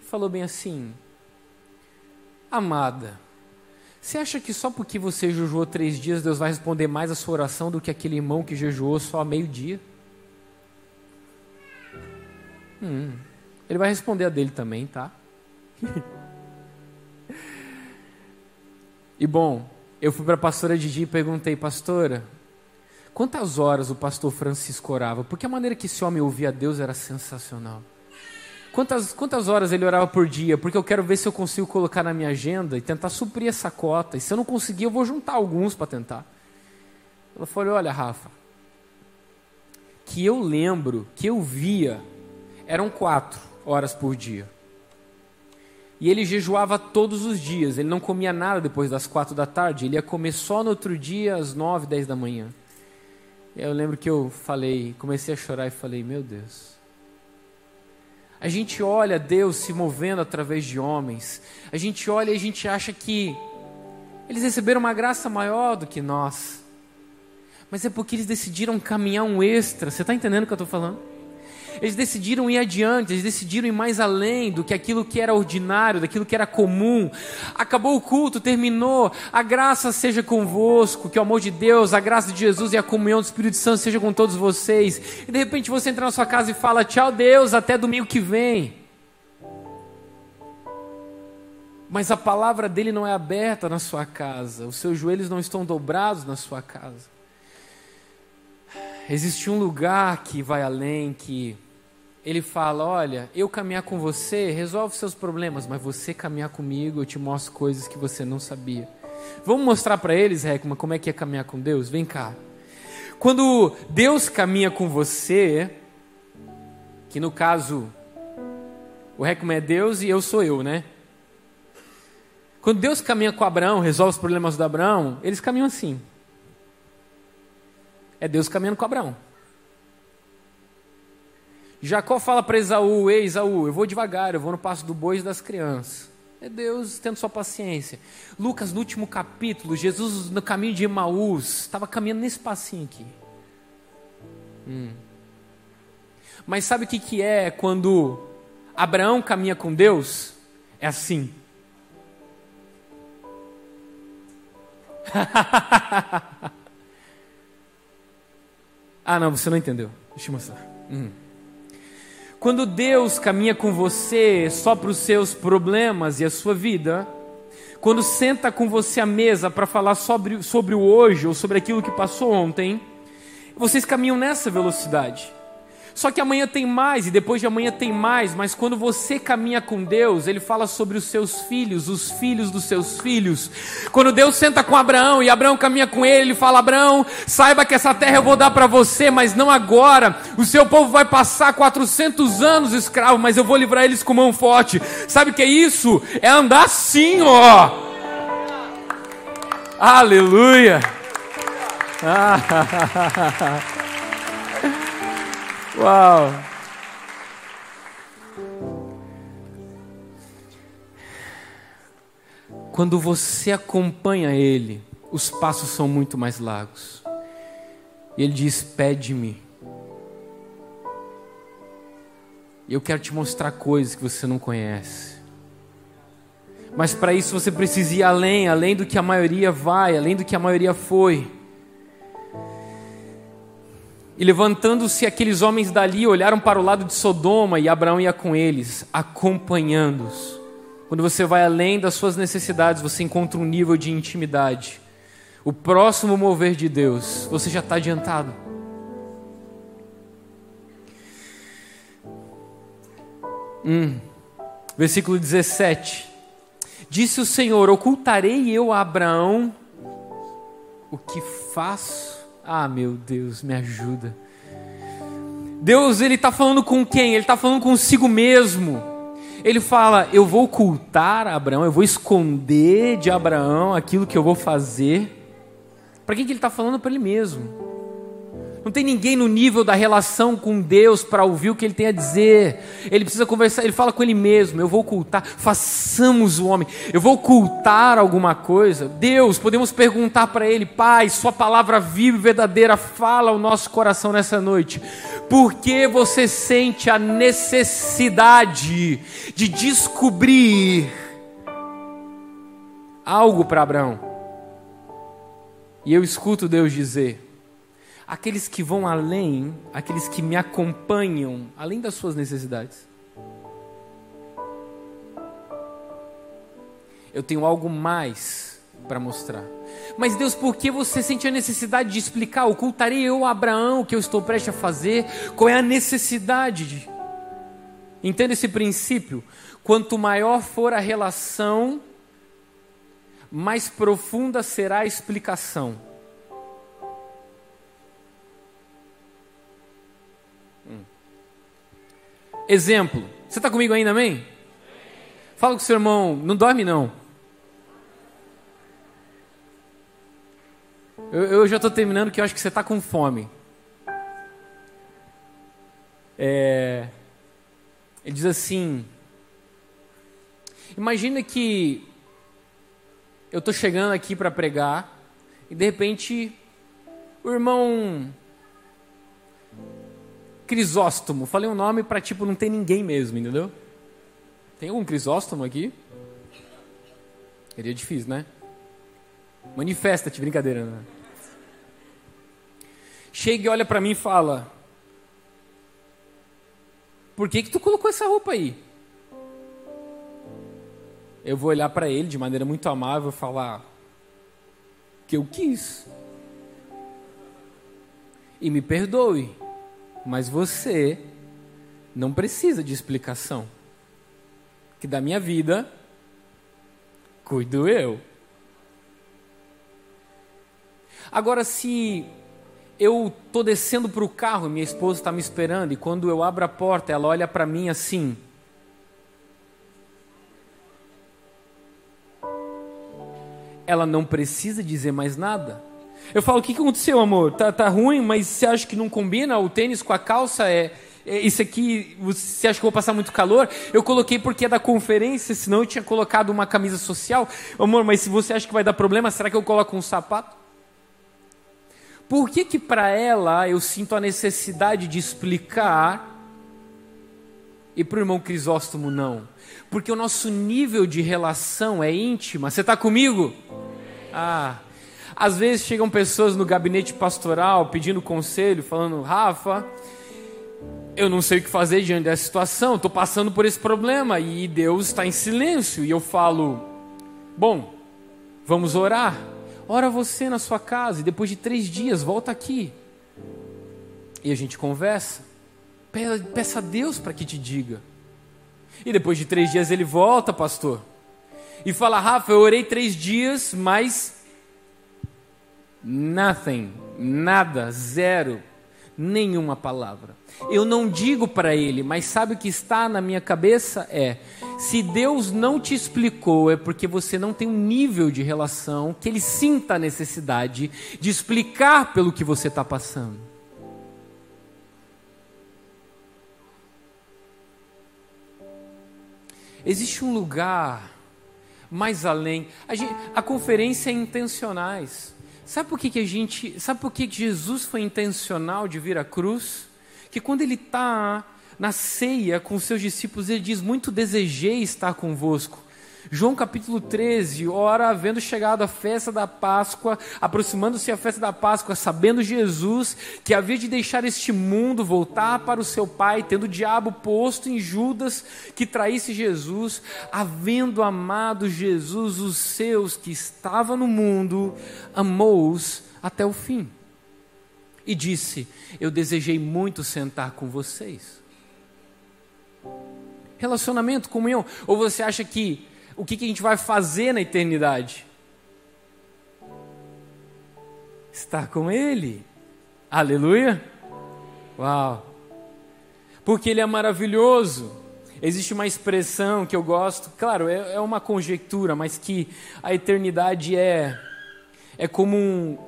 A: e falou bem assim: Amada, você acha que só porque você jejuou três dias, Deus vai responder mais a sua oração do que aquele irmão que jejuou só meio-dia? Hum, ele vai responder a dele também, tá? e bom, eu fui para a pastora Didi e perguntei, pastora, quantas horas o pastor Francisco orava? Porque a maneira que esse homem ouvia Deus era sensacional. Quantas, quantas horas ele orava por dia? Porque eu quero ver se eu consigo colocar na minha agenda e tentar suprir essa cota. E se eu não conseguir, eu vou juntar alguns para tentar. Ela falou: Olha, Rafa, que eu lembro, que eu via, eram quatro horas por dia. E ele jejuava todos os dias, ele não comia nada depois das quatro da tarde, ele ia comer só no outro dia, às nove, dez da manhã. Eu lembro que eu falei, comecei a chorar e falei: Meu Deus. A gente olha Deus se movendo através de homens, a gente olha e a gente acha que eles receberam uma graça maior do que nós, mas é porque eles decidiram caminhar um extra. Você está entendendo o que eu estou falando? Eles decidiram ir adiante, eles decidiram ir mais além do que aquilo que era ordinário, daquilo que era comum. Acabou o culto, terminou. A graça seja convosco, que o amor de Deus, a graça de Jesus e a comunhão do Espírito Santo seja com todos vocês. E de repente você entra na sua casa e fala: Tchau, Deus, até domingo que vem. Mas a palavra dele não é aberta na sua casa, os seus joelhos não estão dobrados na sua casa. Existe um lugar que vai além, que ele fala: Olha, eu caminhar com você resolve seus problemas, mas você caminhar comigo, eu te mostro coisas que você não sabia. Vamos mostrar para eles, Rekma, como é que é caminhar com Deus? Vem cá. Quando Deus caminha com você, que no caso, o Rekma é Deus e eu sou eu, né? Quando Deus caminha com Abraão, resolve os problemas do Abraão, eles caminham assim. É Deus caminhando com Abraão. Jacó fala para Esaú: Ei, Esaú, eu vou devagar, eu vou no passo do boi e das crianças. É Deus tendo sua paciência. Lucas, no último capítulo, Jesus no caminho de Emaús, estava caminhando nesse passinho aqui. Hum. Mas sabe o que, que é quando Abraão caminha com Deus? É assim. Ah, não, você não entendeu. Deixa eu mostrar. Hum. Quando Deus caminha com você só para os seus problemas e a sua vida, quando senta com você à mesa para falar sobre, sobre o hoje ou sobre aquilo que passou ontem, vocês caminham nessa velocidade. Só que amanhã tem mais e depois de amanhã tem mais, mas quando você caminha com Deus, ele fala sobre os seus filhos, os filhos dos seus filhos. Quando Deus senta com Abraão e Abraão caminha com ele, ele fala: Abraão, saiba que essa terra eu vou dar para você, mas não agora. O seu povo vai passar 400 anos escravo, mas eu vou livrar eles com mão forte. Sabe o que é isso? É andar assim, ó. Aleluia. Ah, Uau! Quando você acompanha Ele, os passos são muito mais largos. E Ele diz: Pede-me. Eu quero te mostrar coisas que você não conhece. Mas para isso você precisa ir além, além do que a maioria vai, além do que a maioria foi. E levantando-se aqueles homens dali, olharam para o lado de Sodoma e Abraão ia com eles, acompanhando-os. Quando você vai além das suas necessidades, você encontra um nível de intimidade. O próximo mover de Deus, você já está adiantado. Hum. Versículo 17: Disse o Senhor: Ocultarei eu a Abraão o que faço ah, meu Deus, me ajuda. Deus, ele está falando com quem? Ele está falando consigo mesmo. Ele fala: Eu vou ocultar Abraão, eu vou esconder de Abraão aquilo que eu vou fazer. Para quem que ele está falando? Para ele mesmo. Não tem ninguém no nível da relação com Deus para ouvir o que ele tem a dizer. Ele precisa conversar, ele fala com ele mesmo. Eu vou ocultar, façamos o homem. Eu vou ocultar alguma coisa. Deus, podemos perguntar para ele, Pai, Sua palavra viva e verdadeira fala ao nosso coração nessa noite. Por que você sente a necessidade de descobrir algo para Abraão? E eu escuto Deus dizer: aqueles que vão além, aqueles que me acompanham, além das suas necessidades. Eu tenho algo mais para mostrar. Mas Deus, por que você sente a necessidade de explicar? Ocultarei eu a Abraão o que eu estou prestes a fazer? Qual é a necessidade de. Entenda esse princípio. Quanto maior for a relação, mais profunda será a explicação. Exemplo. Você está comigo ainda, amém? Fala com o seu irmão, não dorme não. Eu, eu já estou terminando que eu acho que você está com fome. É, ele diz assim: Imagina que eu estou chegando aqui para pregar e de repente o irmão Crisóstomo, falei um nome para tipo não ter ninguém mesmo, entendeu? Tem algum Crisóstomo aqui? Seria difícil, né? Manifesta-te, brincadeira, né? Chega e olha para mim e fala: Por que que tu colocou essa roupa aí? eu vou olhar para ele de maneira muito amável e falar que eu quis. E me perdoe, mas você não precisa de explicação. Que da minha vida cuido eu. Agora, se eu tô descendo para o carro, minha esposa está me esperando, e quando eu abro a porta, ela olha para mim assim: ela não precisa dizer mais nada. Eu falo: o que aconteceu, amor? Tá, tá ruim, mas você acha que não combina o tênis com a calça? É, é isso aqui, você acha que eu vou passar muito calor? Eu coloquei porque é da conferência, senão eu tinha colocado uma camisa social. Amor, mas se você acha que vai dar problema, será que eu coloco um sapato? Por que que para ela eu sinto a necessidade de explicar e para o irmão Crisóstomo não? Porque o nosso nível de relação é íntima. Você está comigo? Ah, às vezes chegam pessoas no gabinete pastoral pedindo conselho, falando: Rafa, eu não sei o que fazer diante dessa situação, estou passando por esse problema e Deus está em silêncio. E eu falo: Bom, vamos orar. Ora você na sua casa e depois de três dias volta aqui. E a gente conversa. Peça a Deus para que te diga. E depois de três dias ele volta, pastor. E fala, Rafa, eu orei três dias, mas nothing, nada, zero, nenhuma palavra. Eu não digo para ele, mas sabe o que está na minha cabeça? É: se Deus não te explicou, é porque você não tem um nível de relação que ele sinta a necessidade de explicar pelo que você está passando. Existe um lugar mais além. A, gente, a conferência é intencionais. Sabe por que, que a gente. Sabe por que, Jesus foi intencional de vir à cruz? Que quando ele está na ceia com seus discípulos, ele diz: Muito desejei estar convosco João capítulo 13, ora, havendo chegado a festa da Páscoa, aproximando-se a festa da Páscoa, sabendo Jesus que havia de deixar este mundo, voltar para o seu Pai, tendo o diabo posto em Judas que traísse Jesus, havendo amado Jesus, os seus que estava no mundo, amou-os até o fim. E disse: Eu desejei muito sentar com vocês. Relacionamento, comunhão. Ou você acha que o que, que a gente vai fazer na eternidade? Estar com Ele. Aleluia. Uau. Porque Ele é maravilhoso. Existe uma expressão que eu gosto, claro, é, é uma conjectura, mas que a eternidade é, é como um,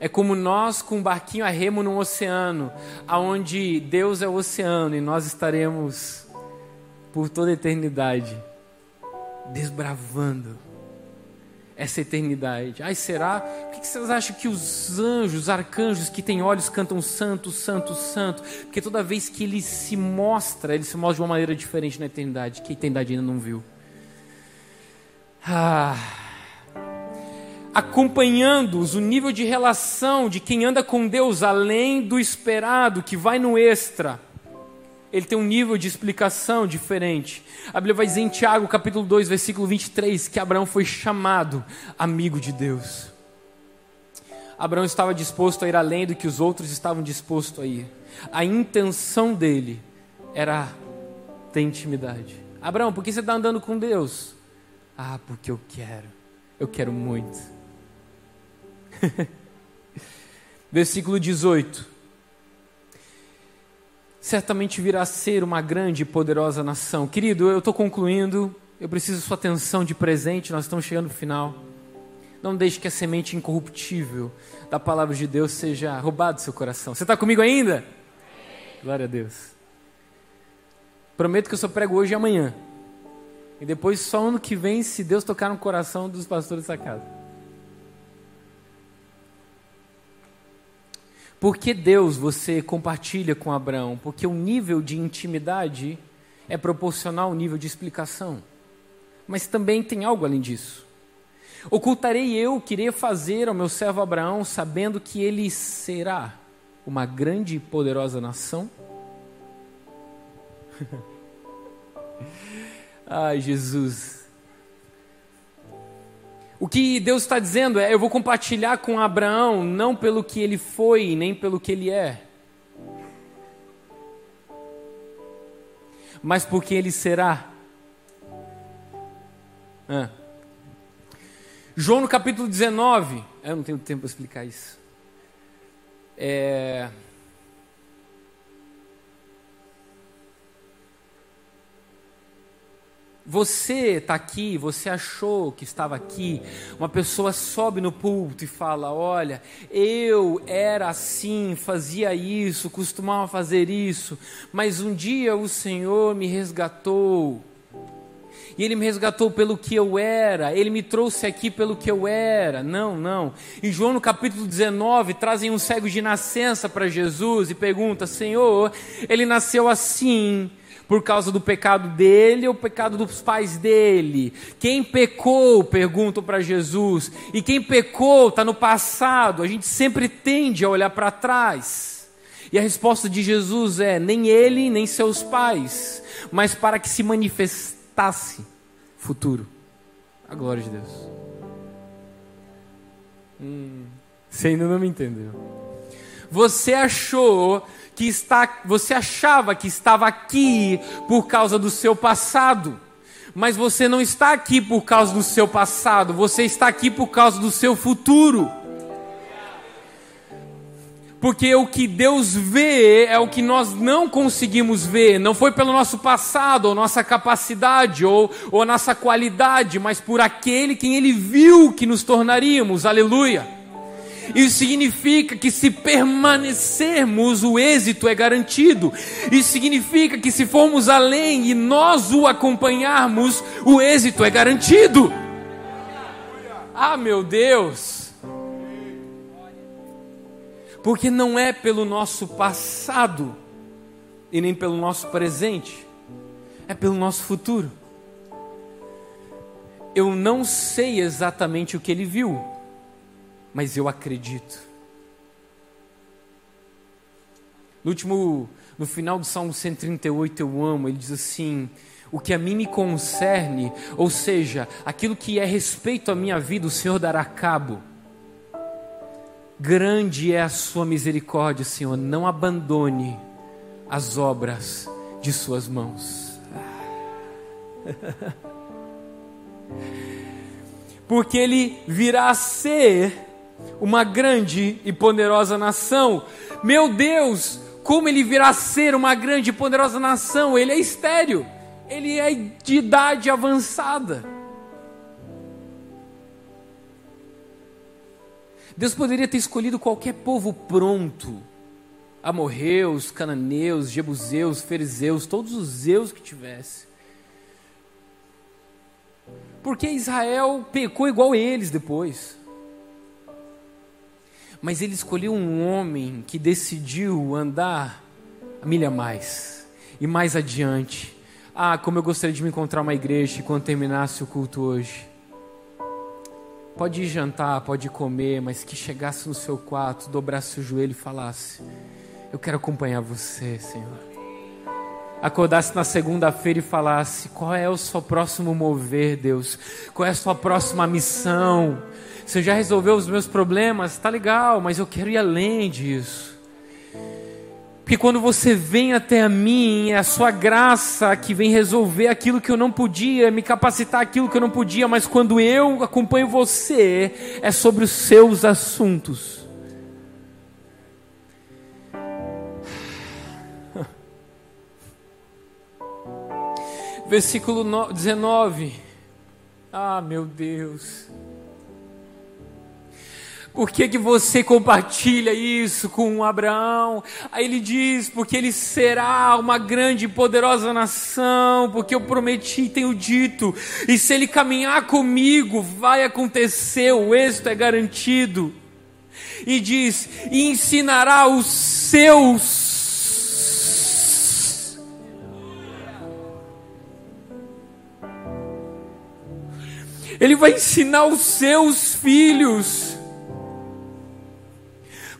A: é como nós com um barquinho a remo num oceano, aonde Deus é o oceano e nós estaremos por toda a eternidade desbravando essa eternidade. Ai, será? Por que vocês acham que os anjos, os arcanjos que têm olhos cantam santo, santo, santo? Porque toda vez que ele se mostra, ele se mostra de uma maneira diferente na eternidade, que a eternidade ainda não viu. Ah. acompanhando-os, o nível de relação de quem anda com Deus além do esperado, que vai no extra, ele tem um nível de explicação diferente. A Bíblia vai dizer em Tiago, capítulo 2, versículo 23, que Abraão foi chamado amigo de Deus. Abraão estava disposto a ir além do que os outros estavam dispostos a ir. A intenção dele era ter intimidade. Abraão, por que você está andando com Deus? Ah, porque eu quero. Eu quero muito. Versículo 18. Certamente virá a ser uma grande e poderosa nação. Querido, eu estou concluindo. Eu preciso sua atenção de presente. Nós estamos chegando no final. Não deixe que a semente incorruptível da palavra de Deus seja roubada do seu coração. Você está comigo ainda? Glória a Deus. Prometo que eu só prego hoje e amanhã. E depois só ano que vem, se Deus tocar no coração dos pastores dessa casa. Por que Deus você compartilha com Abraão? Porque o nível de intimidade é proporcional ao nível de explicação. Mas também tem algo além disso. Ocultarei eu o que irei fazer ao meu servo Abraão, sabendo que ele será uma grande e poderosa nação? Ai, Jesus. O que Deus está dizendo é: eu vou compartilhar com Abraão, não pelo que ele foi, nem pelo que ele é, mas porque ele será. Ah. João no capítulo 19, eu não tenho tempo para explicar isso. É. Você está aqui, você achou que estava aqui. Uma pessoa sobe no púlpito e fala: Olha, eu era assim, fazia isso, costumava fazer isso, mas um dia o Senhor me resgatou. E Ele me resgatou pelo que eu era, Ele me trouxe aqui pelo que eu era. Não, não. Em João no capítulo 19, trazem um cego de nascença para Jesus e pergunta: Senhor, ele nasceu assim por causa do pecado dele ou pecado dos pais dele? Quem pecou? Perguntam para Jesus. E quem pecou está no passado. A gente sempre tende a olhar para trás. E a resposta de Jesus é: nem ele, nem seus pais, mas para que se manifestasse futuro. A glória de Deus. Hum, você ainda não me entendeu. Você achou que está, você achava que estava aqui por causa do seu passado, mas você não está aqui por causa do seu passado, você está aqui por causa do seu futuro. Porque o que Deus vê é o que nós não conseguimos ver, não foi pelo nosso passado, ou nossa capacidade, ou, ou nossa qualidade, mas por aquele quem Ele viu que nos tornaríamos, aleluia. Isso significa que se permanecermos, o êxito é garantido. Isso significa que se formos além e nós o acompanharmos, o êxito é garantido. Ah, meu Deus! Porque não é pelo nosso passado e nem pelo nosso presente, é pelo nosso futuro. Eu não sei exatamente o que ele viu mas eu acredito. No último, no final do Salmo 138, eu amo, ele diz assim: o que a mim me concerne, ou seja, aquilo que é respeito à minha vida, o Senhor dará cabo. Grande é a sua misericórdia, Senhor, não abandone as obras de suas mãos. Porque ele virá a ser uma grande e poderosa nação. Meu Deus, como ele virá a ser uma grande e poderosa nação? Ele é estéreo, ele é de idade avançada. Deus poderia ter escolhido qualquer povo pronto, amorreus, cananeus, jebuseus, fariseus, todos os zeus que tivesse. Porque Israel pecou igual eles depois. Mas ele escolheu um homem que decidiu andar a milha mais e mais adiante. Ah, como eu gostaria de me encontrar uma igreja quando terminasse o culto hoje. pode ir jantar, pode comer, mas que chegasse no seu quarto, dobrasse o joelho e falasse: Eu quero acompanhar você, Senhor. Acordasse na segunda-feira e falasse: Qual é o seu próximo mover, Deus? Qual é a sua próxima missão? Você já resolveu os meus problemas? Tá legal, mas eu quero ir além disso. Porque quando você vem até a mim, é a sua graça que vem resolver aquilo que eu não podia, me capacitar aquilo que eu não podia, mas quando eu acompanho você, é sobre os seus assuntos. Versículo 19. Ah, meu Deus. Por que, que você compartilha isso com Abraão? Aí ele diz: porque ele será uma grande e poderosa nação, porque eu prometi, tenho dito, e se ele caminhar comigo, vai acontecer, o êxito é garantido. E diz: e ensinará os seus Ele vai ensinar os seus filhos.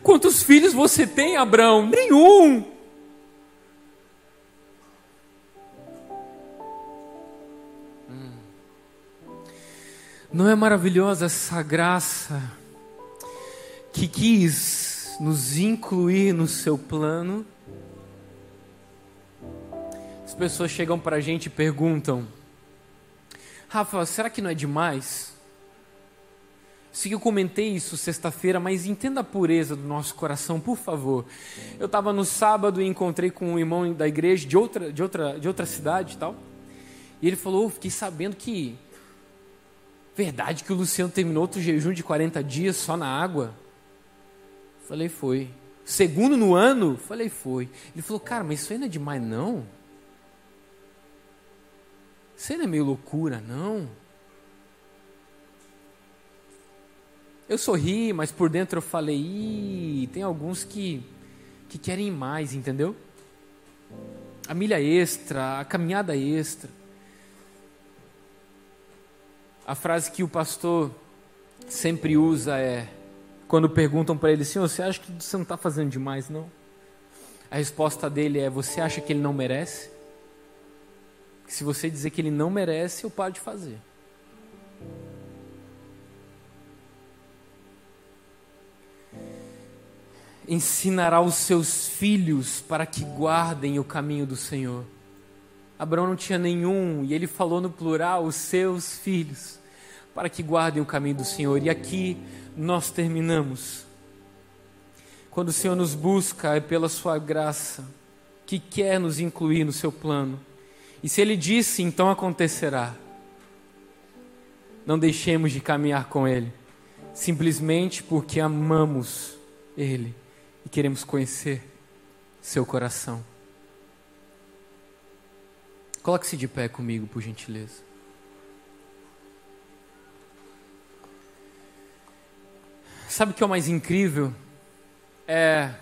A: Quantos filhos você tem, Abraão? Nenhum. Não é maravilhosa essa graça que quis nos incluir no seu plano? As pessoas chegam para a gente e perguntam: Rafa, será que não é demais? Sim, eu comentei isso sexta-feira, mas entenda a pureza do nosso coração, por favor. Eu estava no sábado e encontrei com um irmão da igreja de outra, de outra, de outra cidade e tal. E ele falou: oh, fiquei sabendo que. Verdade que o Luciano terminou outro jejum de 40 dias só na água? Falei: foi. Segundo no ano? Falei: foi. Ele falou: cara, mas isso não é demais, não? Aí não é meio loucura, não? Eu sorri, mas por dentro eu falei, Ih, tem alguns que, que querem mais, entendeu? A milha extra, a caminhada extra. A frase que o pastor sempre usa é, quando perguntam para ele, Senhor, você acha que você não está fazendo demais, não? A resposta dele é, você acha que ele não merece? Que se você dizer que ele não merece, eu paro de fazer. ensinará os seus filhos para que guardem o caminho do Senhor. Abraão não tinha nenhum, e ele falou no plural, os seus filhos, para que guardem o caminho do Senhor. E aqui nós terminamos. Quando o Senhor nos busca, é pela Sua graça, que quer nos incluir no seu plano. E se Ele disse, então acontecerá. Não deixemos de caminhar com Ele, simplesmente porque amamos Ele e queremos conhecer seu coração. Coloque-se de pé comigo, por gentileza. Sabe o que é o mais incrível? É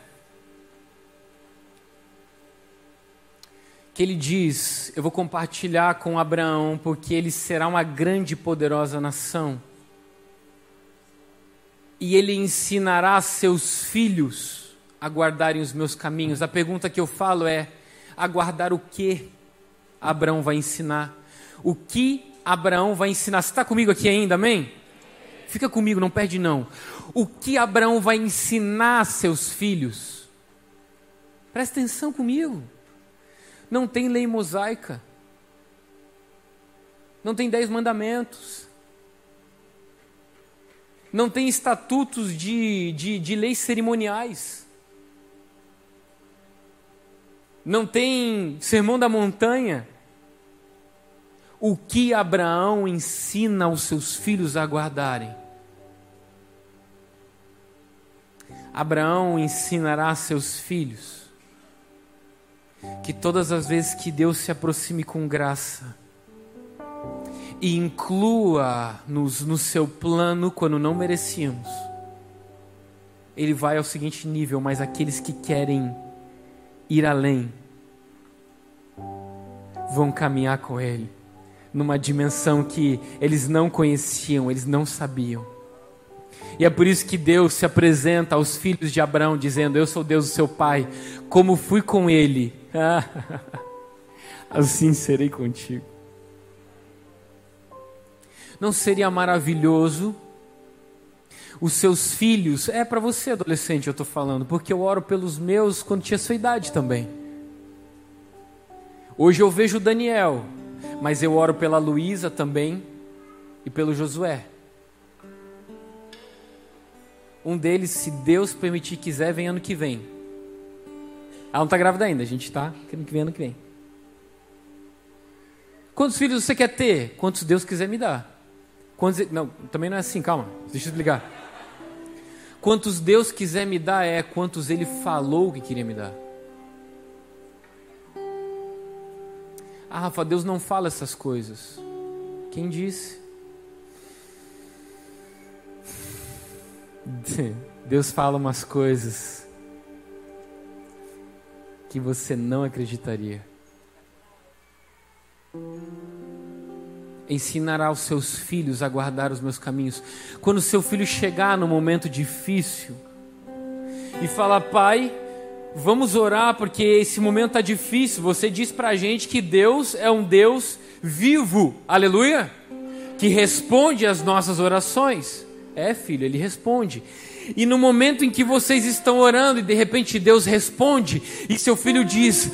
A: que ele diz: Eu vou compartilhar com Abraão, porque ele será uma grande e poderosa nação. E ele ensinará seus filhos aguardarem os meus caminhos. A pergunta que eu falo é: aguardar o que Abraão vai ensinar? O que Abraão vai ensinar? Você está comigo aqui ainda, amém? Fica comigo, não perde não. O que Abraão vai ensinar a seus filhos? Presta atenção comigo. Não tem lei mosaica. Não tem dez mandamentos. Não tem estatutos de, de, de leis cerimoniais não tem sermão da montanha. O que Abraão ensina aos seus filhos a guardarem? Abraão ensinará a seus filhos que todas as vezes que Deus se aproxime com graça e inclua-nos no seu plano quando não merecíamos, Ele vai ao seguinte nível: mas aqueles que querem ir além, vão caminhar com Ele numa dimensão que eles não conheciam, eles não sabiam. E é por isso que Deus se apresenta aos filhos de Abraão, dizendo: Eu sou Deus, o seu pai, como fui com ele, assim serei contigo. Não seria maravilhoso os seus filhos? É para você, adolescente, eu estou falando, porque eu oro pelos meus quando tinha sua idade também. Hoje eu vejo o Daniel, mas eu oro pela Luísa também e pelo Josué. Um deles, se Deus permitir, quiser, vem ano que vem. Ela não está grávida ainda, a gente está querendo que vem ano que vem. Quantos filhos você quer ter? Quantos Deus quiser me dar. Quantos, não, também não é assim, calma, deixa eu explicar. Quantos Deus quiser me dar é quantos Ele falou que queria me dar. Ah, Rafa, Deus não fala essas coisas. Quem disse? Deus fala umas coisas que você não acreditaria. Ensinará os seus filhos a guardar os meus caminhos. Quando seu filho chegar no momento difícil e falar, pai, vamos orar porque esse momento está difícil. Você diz para a gente que Deus é um Deus vivo, aleluia, que responde às nossas orações. É, filho, ele responde. E no momento em que vocês estão orando e de repente Deus responde, e seu filho diz: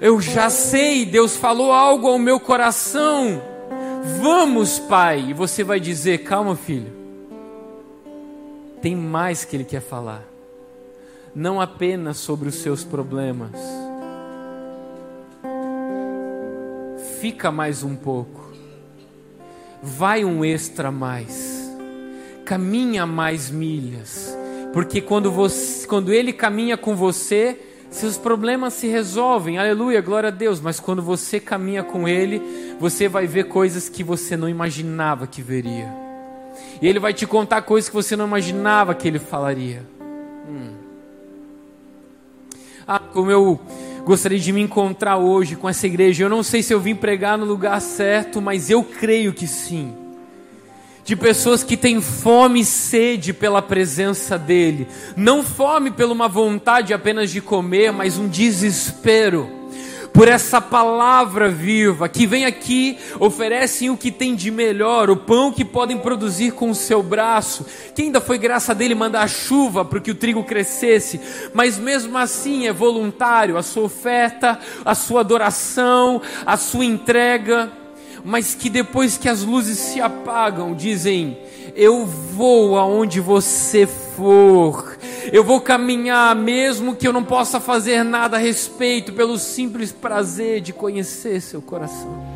A: Eu já sei, Deus falou algo ao meu coração. Vamos, pai. E você vai dizer: Calma, filho. Tem mais que ele quer falar. Não apenas sobre os seus problemas. Fica mais um pouco. Vai um extra mais caminha mais milhas, porque quando, você, quando Ele caminha com você, seus problemas se resolvem, aleluia, glória a Deus. Mas quando você caminha com Ele, você vai ver coisas que você não imaginava que veria, e Ele vai te contar coisas que você não imaginava que Ele falaria. Hum. Ah, como eu gostaria de me encontrar hoje com essa igreja. Eu não sei se eu vim pregar no lugar certo, mas eu creio que sim de pessoas que têm fome e sede pela presença dEle. Não fome pela uma vontade apenas de comer, mas um desespero por essa palavra viva, que vem aqui, oferecem o que tem de melhor, o pão que podem produzir com o seu braço, que ainda foi graça dele mandar chuva para que o trigo crescesse, mas mesmo assim é voluntário a sua oferta, a sua adoração, a sua entrega mas que depois que as luzes se apagam, dizem: Eu vou aonde você for, eu vou caminhar, mesmo que eu não possa fazer nada a respeito, pelo simples prazer de conhecer seu coração.